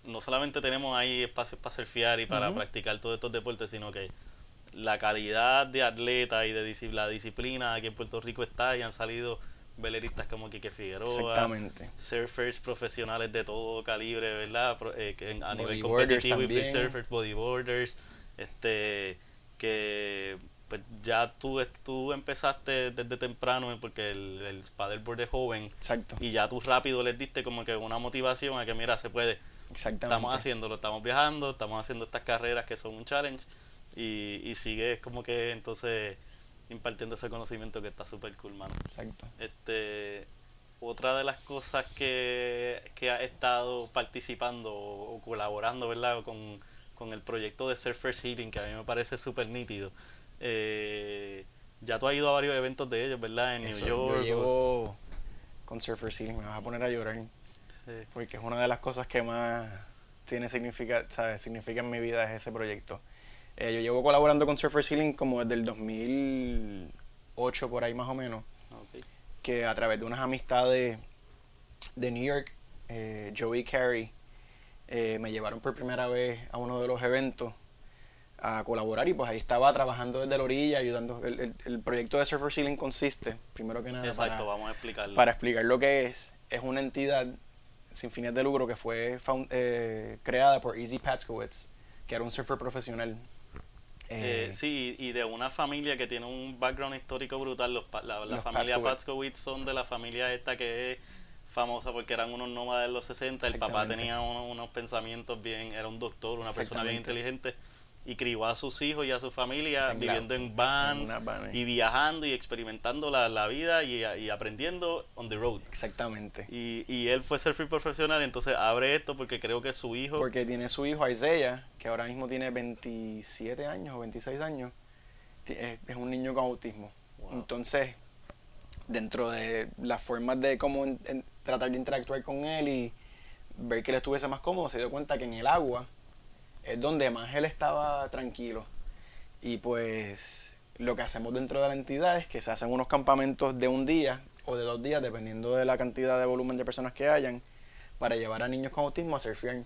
no solamente tenemos ahí espacios para surfear y para practicar todos estos deportes, sino que la calidad de atleta y de la disciplina aquí en Puerto Rico está y han salido veleristas como Quique Figueroa, surfers profesionales de todo calibre, ¿verdad? Eh, que en- a nivel competitivo y free surfers, bodyboarders, este, que pues ya tú, tú empezaste desde temprano porque el, el paddleboard es joven Exacto. y ya tú rápido les diste como que una motivación a que mira, se puede, Exactamente. estamos haciéndolo, estamos viajando, estamos haciendo estas carreras que son un challenge y, y sigues como que entonces impartiendo ese conocimiento que está súper cool, mano. Exacto. Este, otra de las cosas que, que ha estado participando o, colaborando, ¿verdad? Con, con, el proyecto de Surfer Healing, que a mí me parece súper nítido. Eh, ya tú has ido a varios eventos de ellos, ¿verdad? En New York. Yo llevo con Surfer Healing, me vas a poner a llorar. Porque es una de las cosas que más tiene significa, ¿sabes? significa en mi vida es ese proyecto. Eh, yo llevo colaborando con Surfer Healing como desde el 2008 por ahí más o menos que a través de unas amistades de New York, eh, Joey Carey, eh, me llevaron por primera vez a uno de los eventos a colaborar y pues ahí estaba trabajando desde la orilla, ayudando. El, proyecto de Surfer Ceiling consiste, primero que nada, Exacto, para, vamos a explicarlo. Para explicar lo que es, es una entidad sin fines de lucro que fue eh, creada por Easy Patskowitz, que era un surfer profesional eh, eh, sí, y de una familia que tiene un background histórico brutal. Los, la, la familia Patskowitz son de la familia esta que es famosa porque eran unos nómadas de los 60. El papá tenía unos pensamientos bien, era un doctor, una persona bien inteligente y crió a sus hijos y a su familia viviendo en vans y viajando y experimentando la, la vida y, y, aprendiendo on the road. Exactamente. Y, y él fue surfer profesional, entonces abre esto porque creo que su hijo... Porque tiene su hijo Isaiah, que ahora mismo tiene 27 años o 26 años, es un niño con autismo. Entonces, dentro de las formas de cómo tratar de interactuar con él y ver que él estuviese más cómodo, se dio cuenta que en el agua es donde más él estaba tranquilo. Y pues lo que hacemos dentro de la entidad es que se hacen unos campamentos de un día o de dos días, dependiendo de la cantidad de volumen de personas que hayan, para llevar a niños con autismo a surfear.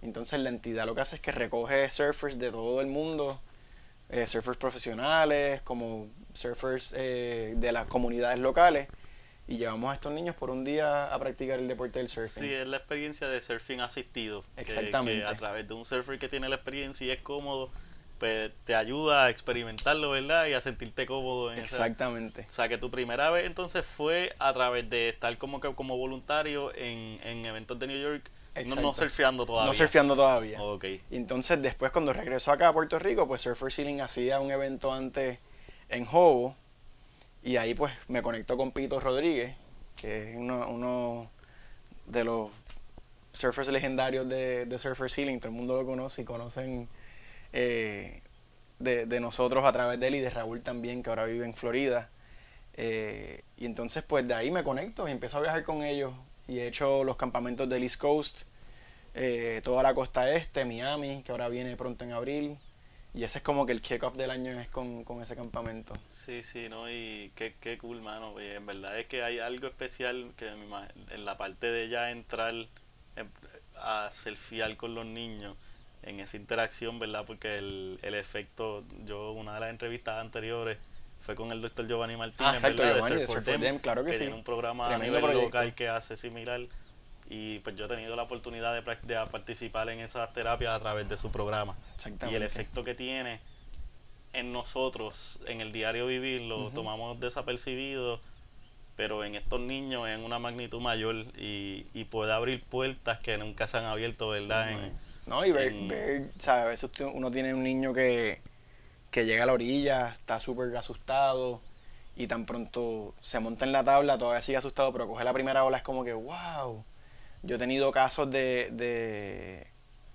Entonces la entidad lo que hace es que recoge surfers de todo el mundo, eh, surfers profesionales, como surfers eh, de las comunidades locales, y llevamos a estos niños por un día a practicar el deporte del surfing. Sí, es la experiencia de surfing asistido. Exactamente. Que, a través de un surfer que tiene la experiencia y es cómodo, pues te ayuda a experimentarlo, ¿verdad? Y a sentirte cómodo en Exactamente. O sea, que tu primera vez entonces fue a través de estar como como voluntario en, en eventos de New York. No, no, surfeando todavía. No surfeando todavía. Ok. Entonces, después cuando regresó acá a Puerto Rico, pues Surfer Ceiling hacía un evento antes en Hobo y ahí pues me conectó con Pito Rodríguez, que es uno, de los surfers legendarios de, de Surfer Ceiling, todo el mundo lo conoce y conocen eh, de, nosotros a través de él y de Raúl también, que ahora vive en Florida. Eh, y entonces pues de ahí me conecto y empiezo a viajar con ellos. Y he hecho los campamentos del East Coast, eh, toda la costa este, Miami, que ahora viene pronto en abril, y ese es como que el kickoff del año es con, ese campamento. Sí, sí, ¿no? Y qué, qué cool, mano. en verdad es que hay algo especial que en la parte de ya entrar a selfiear con los niños, en esa interacción, ¿verdad? Porque el, el efecto, yo una de las entrevistas anteriores fue con el doctor Giovanni Martínez, ah, exacto, ¿verdad? de Them, claro que, que Tiene un programa a nivel local que hace similar y pues yo he tenido la oportunidad de, de participar en esas terapias a través de su programa. Y el efecto que tiene en nosotros, en el diario vivir, lo tomamos desapercibido, pero en estos niños en una magnitud mayor y, y puede abrir puertas que nunca se han abierto, ¿verdad? no, y ver, ver, ¿sabes? A veces uno tiene un niño que, que llega a la orilla, está súper asustado y tan pronto se monta en la tabla, todavía sigue asustado, pero coge la primera ola, es como que, wow yo he tenido casos de, de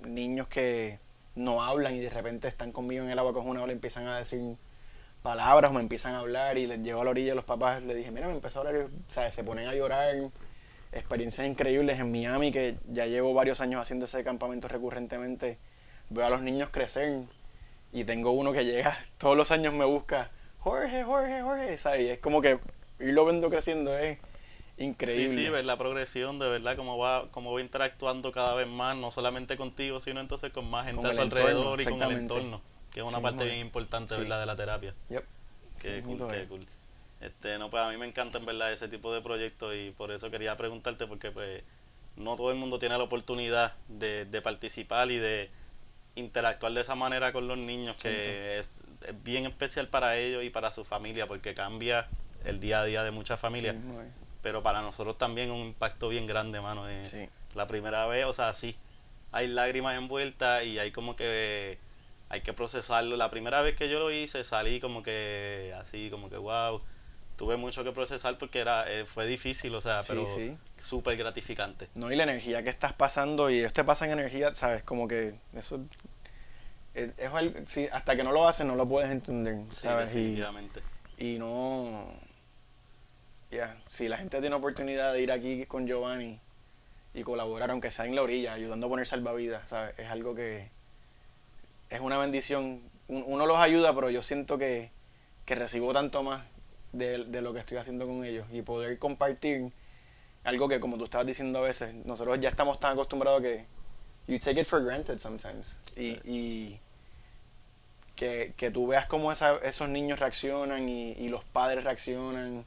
niños que no hablan y de repente están conmigo en el agua con una ola y empiezan a decir palabras o me empiezan a hablar y les llevo a la orilla a los papás, les dije, mira, me empezó a hablar, o sea, se ponen a llorar. Experiencias increíbles en Miami, que ya llevo varios años haciendo ese campamento recurrentemente. Veo a los niños crecer y tengo uno que llega, todos los años me busca, Jorge, Jorge, Jorge, ¿sabes? Y es como que irlo viendo creciendo es increíble. Sí, sí, ver la progresión de verdad, cómo va, cómo va interactuando cada vez más, no solamente contigo, sino entonces con más gente a su alrededor y con el entorno, que es una parte bien importante, ¿verdad?, de la terapia. Yep. Qué cool, qué cool. Este, no, pues a mí me encanta en verdad ese tipo de proyectos y por eso quería preguntarte porque pues no todo el mundo tiene la oportunidad de, de participar y de interactuar de esa manera con los niños que es, es, bien especial para ellos y para su familia porque cambia el día a día de muchas familias pero para nosotros también un impacto bien grande, mano. Eh, La primera vez, o sea, sí, hay lágrimas envueltas y hay como que hay que procesarlo. La primera vez que yo lo hice salí como que así, como que wow. tuve mucho que procesar porque era eh, fue difícil, o sea, Sí, pero sí. súper gratificante. No, y la energía que estás pasando, y ellos te pasan energía, ¿sabes? Como que eso es, es sí, hasta que no lo haces no lo puedes entender, Sí, ¿sabes? Y, definitivamente. y no... Ya, si la gente tiene oportunidad de ir aquí con Giovanni y colaborar, aunque sea en la orilla, ayudando a poner salvavidas, ¿sabes? Es algo que es una bendición. Un- Uno los ayuda, pero yo siento que, que recibo tanto más de, de lo que estoy haciendo con ellos y poder compartir algo que, como tú estabas diciendo a veces, nosotros ya estamos tan acostumbrados que you take it for granted sometimes. Y, y que, que tú veas cómo esa- esos niños reaccionan y, y los padres reaccionan.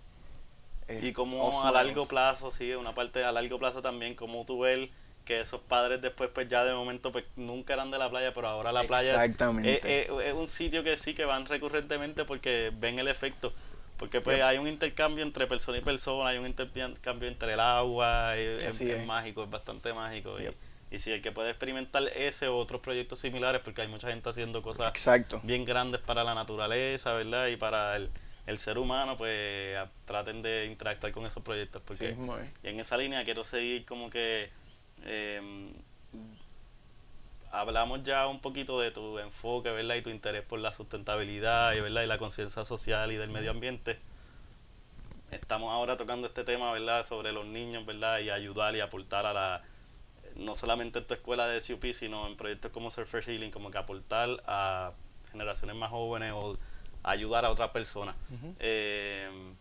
Y como all a largo plazo, sí, una parte a largo plazo también, como tú ves que esos padres después, pues ya de momento, pues nunca eran de la playa, pero ahora la playa Exactamente. es, es- es un sitio que sí, que van recurrentemente porque ven el efecto. Porque pues hay un intercambio entre persona y persona, hay un intercambio entre el agua, es, es- mágico, es bastante mágico. Y, y si el que puede experimentar ese o otros proyectos similares, porque hay mucha gente haciendo cosas Exacto. bien grandes para la naturaleza, ¿verdad? Y para el, el ser humano, pues a- traten de interactuar con esos proyectos. Porque y en esa línea quiero seguir como que em, hablamos ya un poquito de tu enfoque, ¿verdad? Y tu interés por la sustentabilidad y, ¿verdad? y la conciencia social y del medio ambiente. Estamos ahora tocando este tema, ¿verdad? Sobre los niños, ¿verdad? Y ayudar y aportar a la... No solamente en tu escuela de SUP, sino en proyectos como Surfer Healing, como que aportar a generaciones más jóvenes o ayudar a otras personas. Ujú. Em,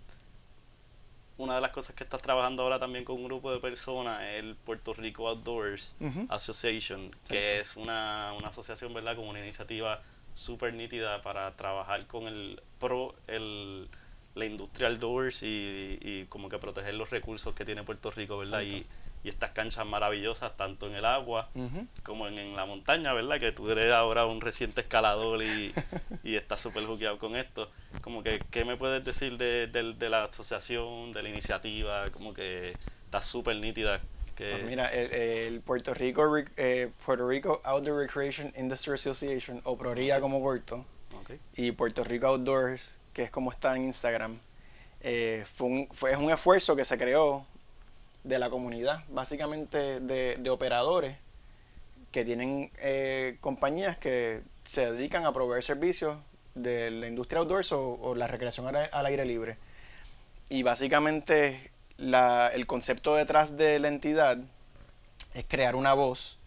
una de las cosas que estás trabajando ahora también con un grupo de personas es el Puerto Rico Outdoors. Association, que es una, una asociación, ¿verdad? Como una iniciativa súper nítida para trabajar con el pro, el, la industria outdoors y, y como que proteger los recursos que tiene Puerto Rico, ¿verdad? Y, y estas canchas maravillosas, tanto en el agua como en, en la montaña, ¿verdad? Que tú eres ahora un reciente escalador y, y estás súper jugueado con esto. Como que, ¿qué me puedes decir de, del- de la asociación, de la iniciativa? Como que está súper nítida. Que, Pues mira, el, el Puerto Rico eh, Puerto Rico Outdoor Recreation Industry Association, o PRORIA como corto, Ok. y Puerto Rico Outdoors, que es como está en Instagram, eh, fue un, fue, es un esfuerzo que se creó de la comunidad, básicamente de, de operadores que tienen eh, compañías que se dedican a proveer servicios de la industria outdoors o, la recreación al, al aire libre. Y básicamente la- el concepto detrás de la entidad es crear una voz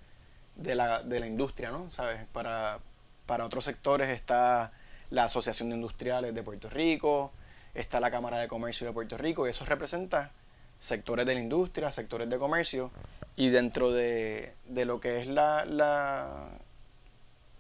de la, de la industria, ¿no? ¿Sabes? Para, para otros sectores está la Asociación de Industriales de Puerto Rico, está la Cámara de Comercio de Puerto Rico, y eso representa sectores de la industria, sectores de comercio, y dentro de, de lo que es la, la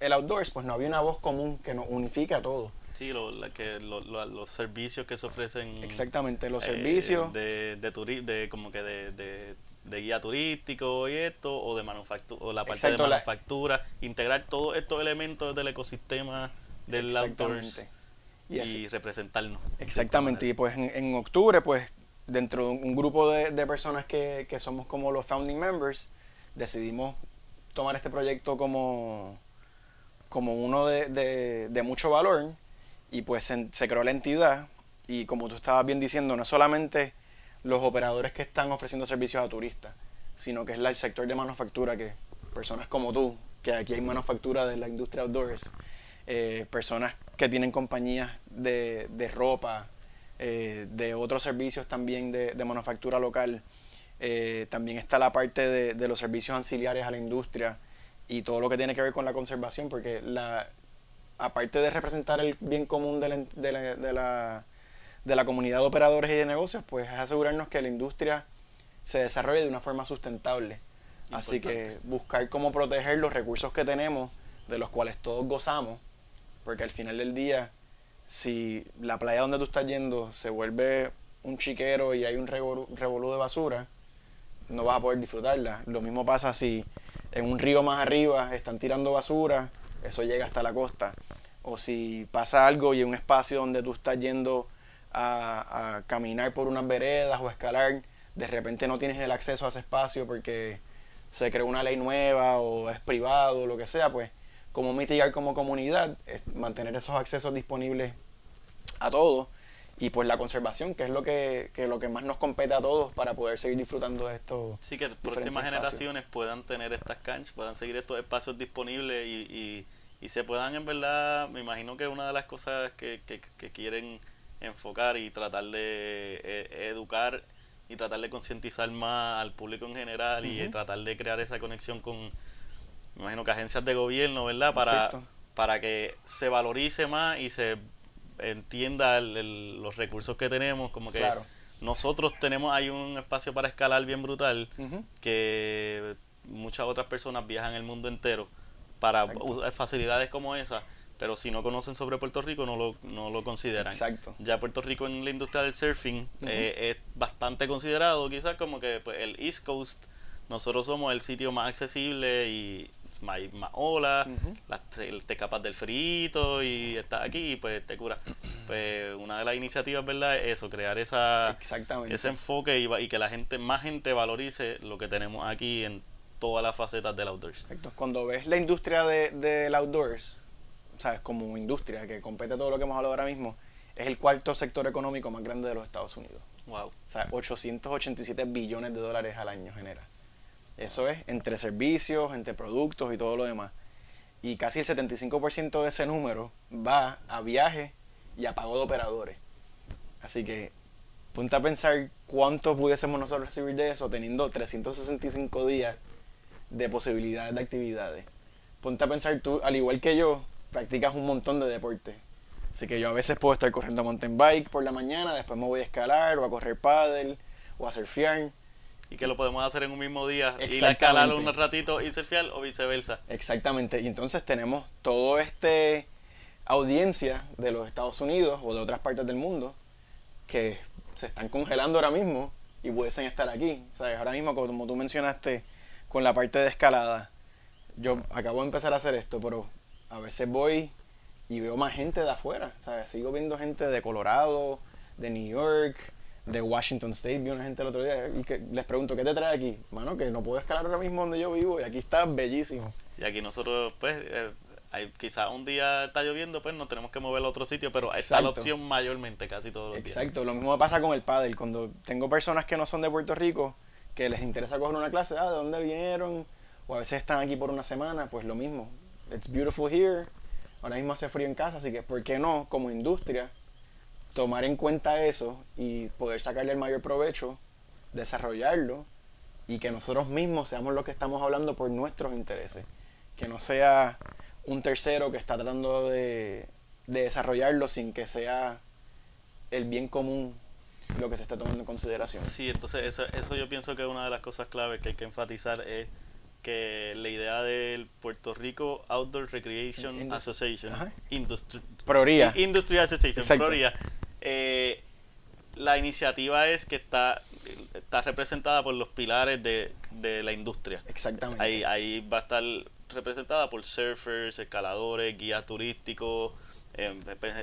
el outdoors, pues no había una voz común que nos unifique a todos. Sí, lo, la que, lo- lo- los servicios que se ofrecen. Exactamente, los eh, servicios. de, de, turi- de como que de, de, de guía turístico y esto, o de manufactura, o la parte Exacto, de la- manufactura, integrar todos estos elementos del ecosistema del outdoors. Y y representarnos. Exactamente, y pues en, en octubre, pues dentro de un, grupo de, de personas que, que somos como los founding members, decidimos tomar este proyecto como, como uno de, de- de mucho valor y pues se, se creó la entidad. Y como tú estabas bien diciendo, no solamente los operadores que están ofreciendo servicios a turistas, sino que es el sector de manufactura que personas como tú, que aquí hay manufactura de la industria outdoors, eh, personas que tienen compañías de, de ropa, eh, de otros servicios también de, de manufactura local. Eh, también está la parte de, de los servicios auxiliares a la industria y todo lo que tiene que ver con la conservación, porque la, aparte de representar el bien común de la, de la, de la, de la comunidad de operadores y de negocios, pues es asegurarnos que la industria se desarrolle de una forma sustentable. Así que buscar cómo proteger los recursos que tenemos, de los cuales todos gozamos, porque al final del día, si la playa donde tú estás yendo se vuelve un chiquero y hay un revolú, de basura, no vas a poder disfrutarla. Lo mismo pasa si en un río más arriba están tirando basura, eso llega hasta la costa. O si pasa algo y en un espacio donde tú estás yendo a, a caminar por unas veredas o escalar, de repente no tienes el acceso a ese espacio porque se creó una ley nueva o es privado o lo que sea, pues como mitigar como comunidad, es mantener esos accesos disponibles a todos y pues la conservación, que es lo que, que lo que más nos compete a todos para poder seguir disfrutando de esto. Sí, que próximas generaciones puedan tener estas canchas, puedan seguir estos espacios disponibles y, y, y, se puedan, en verdad, me imagino que una de las cosas que, que, que quieren enfocar y tratar de eh, educar y tratar de concientizar más al público en general y tratar de crear esa conexión con, me imagino que agencias de gobierno, ¿verdad? Para, para que se valorice más y se entienda los recursos que tenemos, como que nosotros tenemos hay un espacio para escalar bien brutal que muchas otras personas viajan el mundo entero para facilidades como esa pero si no conocen sobre Puerto Rico no lo, no lo consideran. Exacto. Ya Puerto Rico en la industria del surfing eh, es bastante considerado, quizás como que pues, el East Coast, nosotros somos el sitio más accesible y hay más olas, te, capas del frito y estás aquí y pues te cura. Pues una de las iniciativas, ¿verdad? Es eso, crear esa, ese enfoque y, y que la gente, más gente valorice lo que tenemos aquí en todas las facetas del outdoors. Exacto. Cuando ves la industria del de, outdoors, ¿sabes? Como industria que compete todo lo que hemos hablado ahora mismo, es el cuarto sector económico más grande de los Estados Unidos. Wow. O sea, 887 billones de dólares al año genera. Eso es entre servicios, entre productos y todo lo demás. Y casi el 75% de ese número va a viajes y a pago de operadores. Así que ponte a pensar cuánto pudiésemos nosotros recibir de eso teniendo 365 días de posibilidades de actividades. Ponte a pensar tú, al igual que yo, practicas un montón de deportes. Así que yo a veces puedo estar corriendo mountain bike por la mañana, después me voy a escalar o a correr paddle o a surfear. Y que lo podemos hacer en un mismo día, ir a escalar un ratito y surfear o viceversa. Exactamente, y entonces tenemos todo este audiencia de los Estados Unidos o de otras partes del mundo que se están congelando ahora mismo y pueden estar aquí. Sea, ahora mismo, como tú mencionaste, con la parte de escalada, yo acabo de empezar a hacer esto, pero a veces voy y veo más gente de afuera, ¿sabes? Sigo viendo gente de Colorado, de New York, de Washington State, vi una gente el otro día y que les pregunto, ¿qué te trae aquí? Mano, que no puedo escalar ahora mismo donde yo vivo y aquí está bellísimo. Y aquí nosotros, pues, eh, hay, quizás un día está lloviendo, pues nos tenemos que mover a otro sitio, pero está la opción mayormente casi todos los días. Exacto, lo mismo pasa con el paddle. Cuando tengo personas que no son de Puerto Rico, que les interesa coger una clase, ah, ¿de dónde vinieron? O a veces están aquí por una semana, pues lo mismo. It's beautiful here. Ahora mismo hace frío en casa, así que ¿por qué no, como industria, tomar en cuenta eso y poder sacarle el mayor provecho, desarrollarlo y que nosotros mismos seamos los que estamos hablando por nuestros intereses? Que no sea un tercero que está tratando de, desarrollarlo sin que sea el bien común lo que se está tomando en consideración. Sí, entonces eso, eso yo pienso que una de las cosas claves que hay que enfatizar es que la idea del Puerto Rico Outdoor Recreation Association, Industry, Industry Association, eh, la iniciativa es que está, está representada por los pilares de, de la industria. Exactamente. Ahí, ahí va a estar representada por surfers, escaladores, guías turísticos, eh,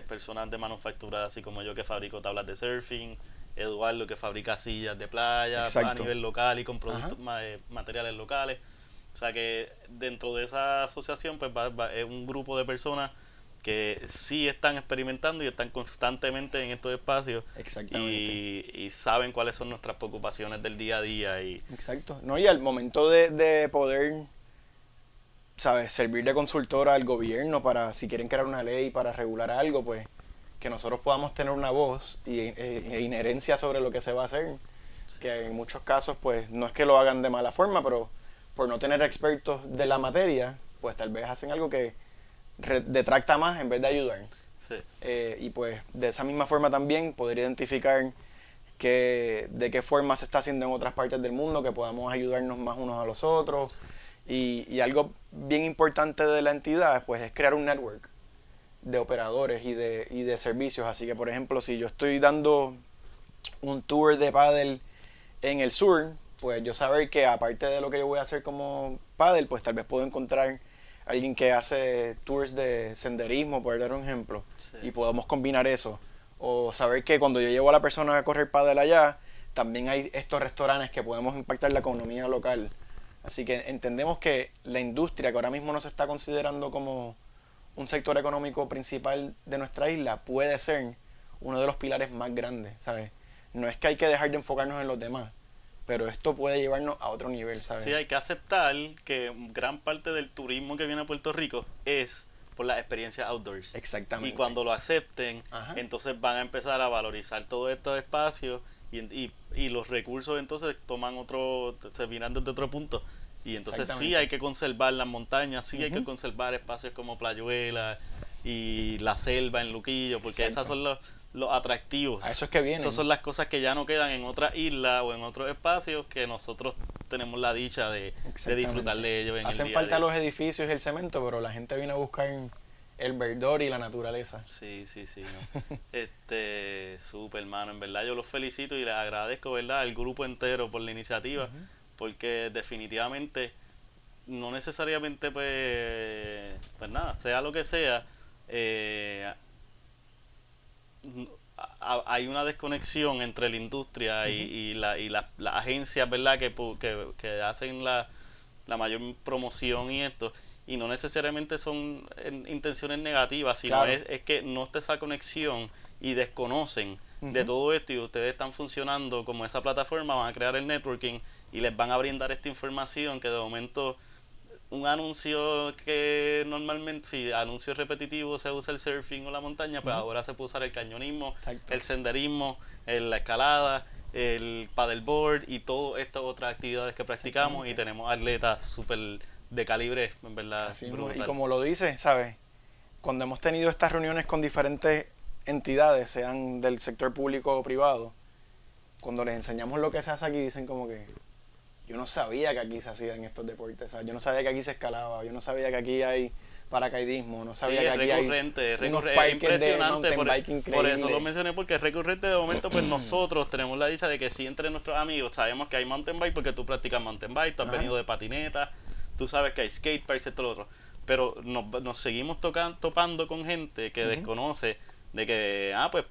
personas de manufactura, así como yo que fabrico tablas de surfing, Eduardo que fabrica sillas de playa a nivel local y con productos eh, materiales locales. O sea que dentro de esa asociación pues es un grupo de personas que sí están experimentando y están constantemente en estos espacios y, y, saben cuáles son nuestras preocupaciones del día a día. Y, Exacto. No, y al momento de, de poder ¿sabes? servir de consultora al gobierno para si quieren crear una ley para regular algo, pues que nosotros podamos tener una voz y, e, e inherencia sobre lo que se va a hacer. Que en muchos casos, pues no es que lo hagan de mala forma, pero por no tener expertos de la materia, pues tal vez hacen algo que detracta más en vez de ayudar. Eh, y pues de esa misma forma también poder identificar que, de qué forma se está haciendo en otras partes del mundo, que podamos ayudarnos más unos a los otros. Y, y algo bien importante de la entidad pues es crear un network de operadores y de, y de servicios. Así que por ejemplo si yo estoy dando un tour de paddle en el sur, pues yo saber que aparte de lo que yo voy a hacer como paddle, pues tal vez puedo encontrar alguien que hace tours de senderismo, por dar un ejemplo, y podamos combinar eso. O saber que cuando yo llevo a la persona a correr paddle allá, también hay estos restaurantes que podemos impactar la economía local. Así que entendemos que la industria, que ahora mismo no se está considerando como un sector económico principal de nuestra isla, puede ser uno de los pilares más grandes, ¿sabes? No es que hay que dejar de enfocarnos en los demás, pero esto puede llevarnos a otro nivel, ¿sabes? Sí, hay que aceptar que gran parte del turismo que viene a Puerto Rico es por la experiencia outdoors. Exactamente. Y cuando lo acepten, Ajá. entonces van a empezar a valorizar todos estos espacios y, y, y los recursos entonces toman otro, se miran desde otro punto. Y entonces sí hay que conservar las montañas, sí hay que conservar espacios como Playuela y la selva en Luquillo, porque esas son los, los atractivos. A eso es que vienen. Esas son las cosas que ya no quedan en otra isla o en otros espacios que nosotros tenemos la dicha de, disfrutar de ellos en Hacen el día falta día. los edificios y el cemento, pero la gente viene a buscar el verdor y la naturaleza. Sí, sí, sí. no. este, súper, hermano. En verdad, yo los felicito y les agradezco, ¿verdad? Al grupo entero por la iniciativa, porque definitivamente, no necesariamente, pues, pues nada, sea lo que sea, eh, hay una desconexión entre la industria y, y, la, y la- las agencias, ¿verdad? Que, que, que hacen la, la mayor promoción y esto. Y no necesariamente son en- intenciones negativas, sino Claro. es, es que no está esa conexión y desconocen de todo esto y ustedes están funcionando como esa plataforma, van a crear el networking y les van a brindar esta información que de momento un anuncio que normalmente, si anuncio repetitivo se usa el surfing o la montaña, pues ahora se puede usar el cañonismo, Exacto. el senderismo, el- la escalada, el paddleboard y todas estas otras actividades que practicamos y tenemos atletas súper de calibre, en verdad. Así y como lo dice, ¿sabes? Cuando hemos tenido estas reuniones con diferentes entidades, sean del sector público o privado, cuando les enseñamos lo que se hace aquí, dicen como que yo no sabía que aquí se hacían estos deportes, ¿sabes? yo no sabía que aquí se escalaba, yo no sabía que aquí hay paracaidismo, no Sí, sabía que es aquí hay recurrente, es unos recurrente, de impresionante. Por, por eso lo mencioné, porque es recurrente de momento, pues nosotros tenemos la dicha de que sí entre nuestros amigos sabemos que hay mountain bike porque tú practicas mountain bike, tú has Ajá. venido de patineta, tú sabes que hay skate parks, esto, lo otro. Pero nos, nos seguimos tocan, topando con gente que desconoce de que, ah, pues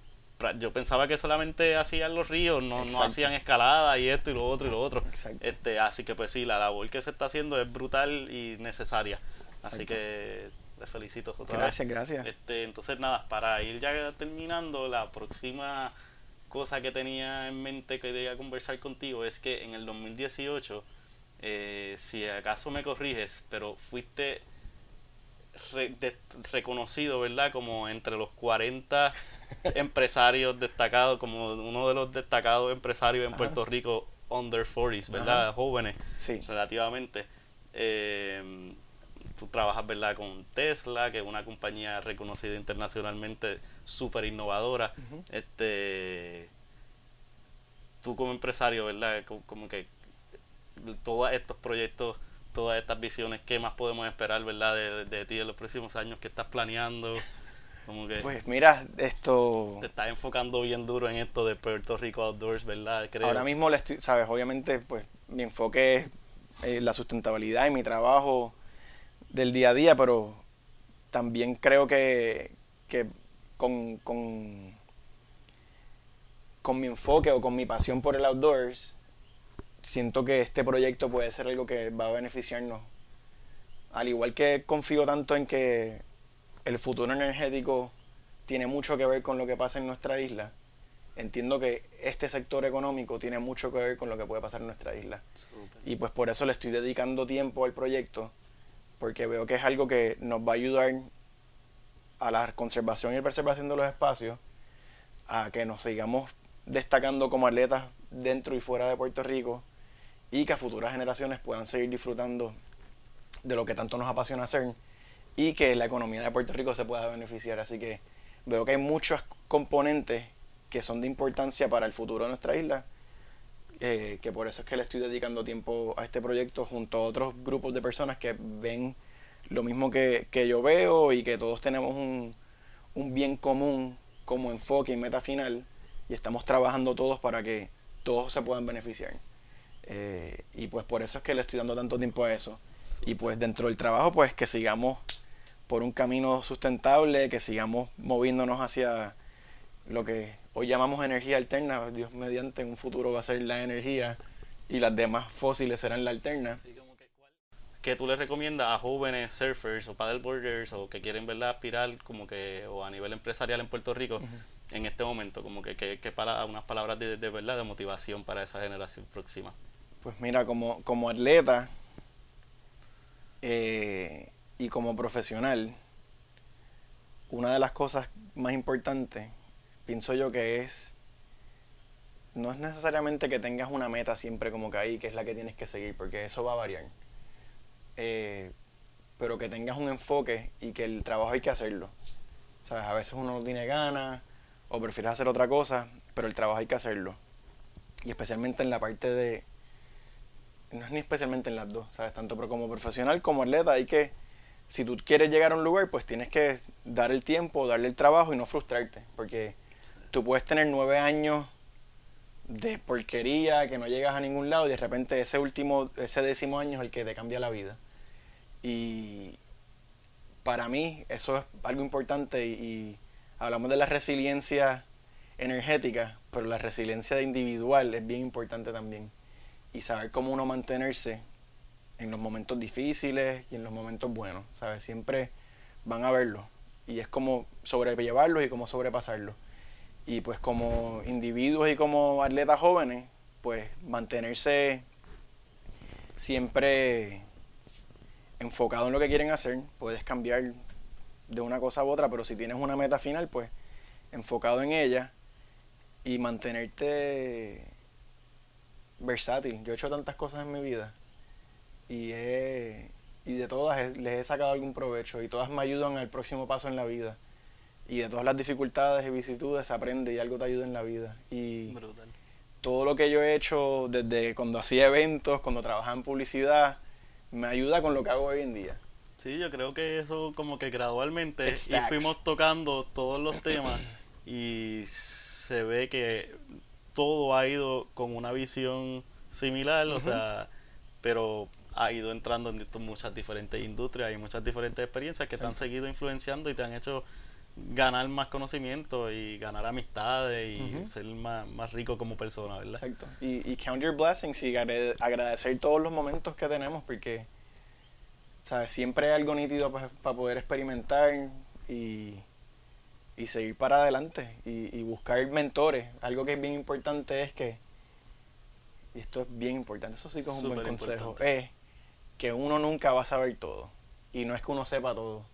yo pensaba que solamente hacían los ríos, no, no hacían escalada y esto y lo otro y lo otro. Exacto. Este, así que pues sí, la labor que se está haciendo es brutal y necesaria. Así Exacto. que les felicito otra vez. Gracias, gracias. Este, entonces nada, para ir ya terminando, la próxima cosa que tenía en mente que quería conversar contigo es que en el 2018, eh, si acaso me corriges, pero fuiste re- de- reconocido, ¿verdad? Como entre los 40 empresarios destacados, como uno de los destacados empresarios en Ajá. Puerto Rico under 40s, ¿verdad? Ajá. Jóvenes Sí. relativamente. Eh, tú trabajas, ¿verdad? Con Tesla, que es una compañía reconocida internacionalmente, súper innovadora. Este, tú como empresario, ¿verdad? Co- Como, que todos estos proyectos, todas estas visiones, ¿qué más podemos esperar, ¿verdad? De, de ti en los próximos años que estás planeando. Como que Pues mira, esto te estás enfocando bien duro en esto de Puerto Rico Outdoors, ¿verdad? Creo. ahora mismo le estoy, sabes, obviamente pues mi enfoque es eh, la sustentabilidad y mi trabajo del día a día, pero también creo que, que con, con, con mi enfoque o con mi pasión por el outdoors, siento que este proyecto puede ser algo que va a beneficiarnos. Al igual que confío tanto en que el futuro energético tiene mucho que ver con lo que pasa en nuestra isla, entiendo que este sector económico tiene mucho que ver con lo que puede pasar en nuestra isla. Súper. Y pues por eso le estoy dedicando tiempo al proyecto, porque veo que es algo que nos va a ayudar a la conservación y preservación de los espacios, a que nos sigamos destacando como atletas dentro y fuera de Puerto Rico, y que futuras generaciones puedan seguir disfrutando de lo que tanto nos apasiona hacer, y que la economía de Puerto Rico se pueda beneficiar. Así que veo que hay muchos componentes que son de importancia para el futuro de nuestra isla eh, que por eso es que le estoy dedicando tiempo a este proyecto junto a otros grupos de personas que ven lo mismo que, que yo veo y que todos tenemos un, un bien común como enfoque y meta final y estamos trabajando todos para que todos se puedan beneficiar. Eh, y pues por eso es que le estoy dando tanto tiempo a eso. Y pues dentro del trabajo pues que sigamos por un camino sustentable, que sigamos moviéndonos hacia lo que hoy llamamos energía alterna, Dios mediante en un futuro va a ser la energía y las demás fósiles serán la alterna. Que. ¿Qué tú le recomiendas a jóvenes surfers o paddleboarders o que quieren verla aspirar como que o a nivel empresarial en Puerto Rico en este momento? Como que, que, para, unas palabras de, de, verdad, de motivación para esa generación próxima. Pues mira, como, como atleta eh, y como profesional, una de las cosas más importantes, pienso yo que es, no es necesariamente que tengas una meta siempre como que ahí, que es la que tienes que seguir, porque eso va a variar. Eh, pero que tengas un enfoque y que el trabajo hay que hacerlo. ¿Sabes? A veces uno no tiene ganas o prefieres hacer otra cosa, pero el trabajo hay que hacerlo. Y especialmente en la parte de... No es ni especialmente en las dos, ¿sabes? Tanto como profesional como atleta hay que... Si tú quieres llegar a un lugar, pues tienes que dar el tiempo, darle el trabajo y no frustrarte. Porque tú puedes tener nueve años de porquería, que no llegas a ningún lado y de repente ese último, ese décimo año es el que te cambia la vida. Y para mí eso es algo importante y, hablamos de la resiliencia energética, pero la resiliencia individual es bien importante también. Y saber cómo uno mantenerse en los momentos difíciles y en los momentos buenos, ¿sabes? Siempre van a verlo. Y es como sobrellevarlos y cómo sobrepasarlos. Y pues como individuos y como atletas jóvenes, pues mantenerse siempre enfocado en lo que quieren hacer, puedes cambiar de una cosa a otra, pero si tienes una meta final, pues enfocado en ella y mantenerte versátil. Yo he hecho tantas cosas en mi vida y, y de todas les he sacado algún provecho y todas me ayudan al próximo paso en la vida. Y de todas las dificultades y vicisitudes se aprende y algo te ayuda en la vida. Y todo lo que yo he hecho desde cuando hacía eventos, cuando trabajaba en publicidad, me ayuda con lo que hago hoy en día. Sí, yo creo que eso como que gradualmente y fuimos tocando todos los temas y se ve que todo ha ido con una visión similar, o sea, pero ha ido entrando en muchas diferentes industrias y muchas diferentes experiencias que te han seguido influenciando y te han hecho ganar más conocimiento y ganar amistades y ser más, más, rico como persona, ¿verdad? Exacto. Y, y count your blessings y agradecer todos los momentos que tenemos porque, ¿sabes? Siempre hay algo nítido para poder experimentar y, y, seguir para adelante y, y, buscar mentores. Algo que es bien importante es que, y esto es bien importante, eso sí que es un buen consejo, es que uno nunca va a saber todo. Y no es que uno sepa todo,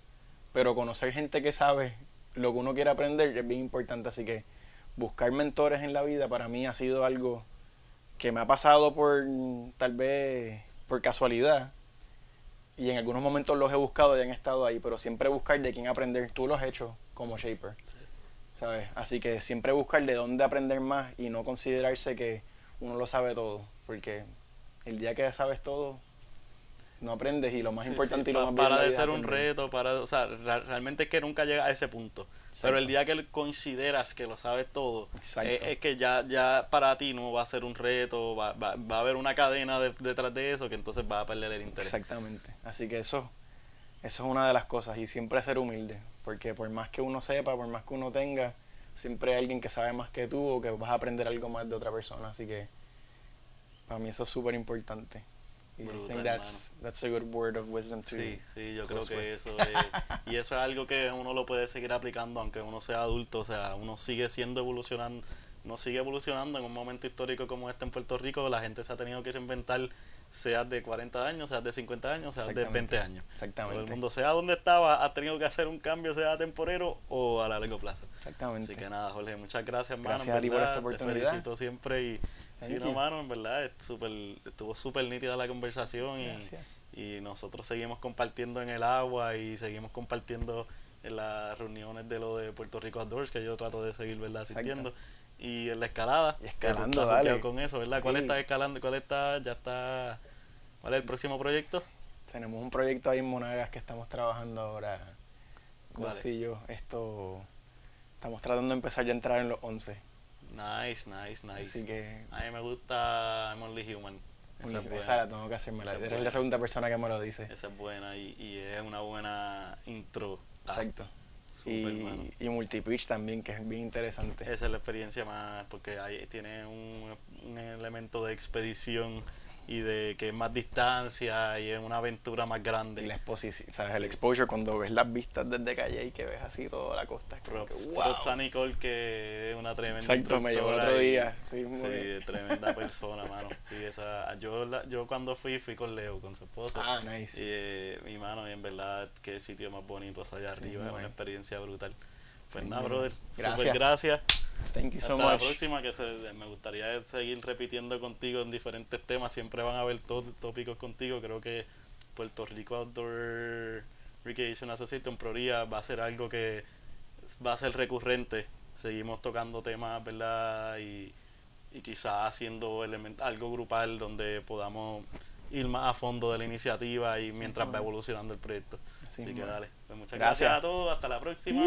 pero conocer gente que sabe lo que uno quiere aprender es bien importante. Así que buscar mentores en la vida para mí ha sido algo que me ha pasado por tal vez por casualidad. Y en algunos momentos los he buscado y han estado ahí, pero siempre buscar de quién aprender. Tú lo has hecho como shaper. ¿Sabes? Así que siempre buscar de dónde aprender más y no considerarse que uno lo sabe todo. Porque el día que sabes todo, no aprendes y lo más importante y lo más para de ser un reto para o sea realmente es que nunca llega a ese punto. Pero el día que consideras que lo sabes todo es, es, que ya ya para ti no va a ser un reto va, va, va a haber una cadena detrás de eso que entonces va a perder el interés. Exactamente. Así que eso eso es una de las cosas y siempre ser humilde porque por más que uno sepa por más que uno tenga siempre hay alguien que sabe más que tú o que vas a aprender algo más de otra persona. Así que para mí eso es súper importante Brutal, that's, that's a good word of wisdom too. Sí, sí, yo creo que eso es, y eso es algo que uno lo puede seguir aplicando aunque uno sea adulto, o sea, uno sigue siendo evolucionando, no sigue evolucionando en un momento histórico como este en Puerto Rico, la gente se ha tenido que reinventar sea de 40 años, sea de 50 años, sea de 20 años. Exactamente. Todo el mundo, sea donde estaba, ha tenido que hacer un cambio, sea temporero o a largo plazo. Exactamente. Así que nada, Jorge, muchas gracias, gracias a ti por esta oportunidad. Te felicito siempre y sí, no, mano, en verdad, super, estuvo súper nítida la conversación y, y, nosotros seguimos compartiendo en el agua y seguimos compartiendo en las reuniones de lo de Puerto Rico Outdoors, que yo trato de seguir, ¿verdad? Asistiendo. Y en la escalada. Y escalando, dale. con eso, ¿verdad? ¿Cuál está escalando? ¿Cuál está? Ya está. ¿Cuál es el próximo proyecto? Tenemos un proyecto ahí en Monagas que estamos trabajando ahora. yo Esto. Estamos tratando de empezar ya a entrar en los 11. Nice, nice, nice. Así que. A mí me gusta I'm Only Human. Esa, es esa la tengo que hacerme. Eres la segunda persona que me lo dice. Esa es buena y, y es una buena intro. Exacto y, y multipitch también, que es bien interesante. Esa es la experiencia más, porque ahí tiene un, un elemento de expedición y de que es más distancia y es una aventura más grande. Y la exposición, ¿sabes? El exposure cuando ves las vistas desde calle y que ves así toda la costa. Es como que, Props, wow. props a Nicole que es una tremenda Exacto, me llevó otro día. Sí, muy bien. Sí, tremenda persona, mano. Sí, esa, yo, la- yo cuando fui, fui con Leo, con su esposa. Ah, nice. Y eh, mi mano, y en verdad, qué sitio más bonito allá Sí, arriba, es una experiencia brutal. Pues nada, brother. Gracias. super gracias. Thank you so Hasta la much. próxima, que se- me gustaría seguir repitiendo contigo en diferentes temas. Siempre van a haber to- tópicos contigo. Creo que Puerto Rico Outdoor Recreation Association, Proría, va a ser algo que va a ser recurrente. Seguimos tocando temas, ¿verdad? Y, y quizás haciendo algo grupal donde podamos ir más a fondo de la iniciativa y mientras va como- evolucionando el proyecto. Así Así, que dale. Pues muchas Gracias. gracias a todos. Hasta la próxima.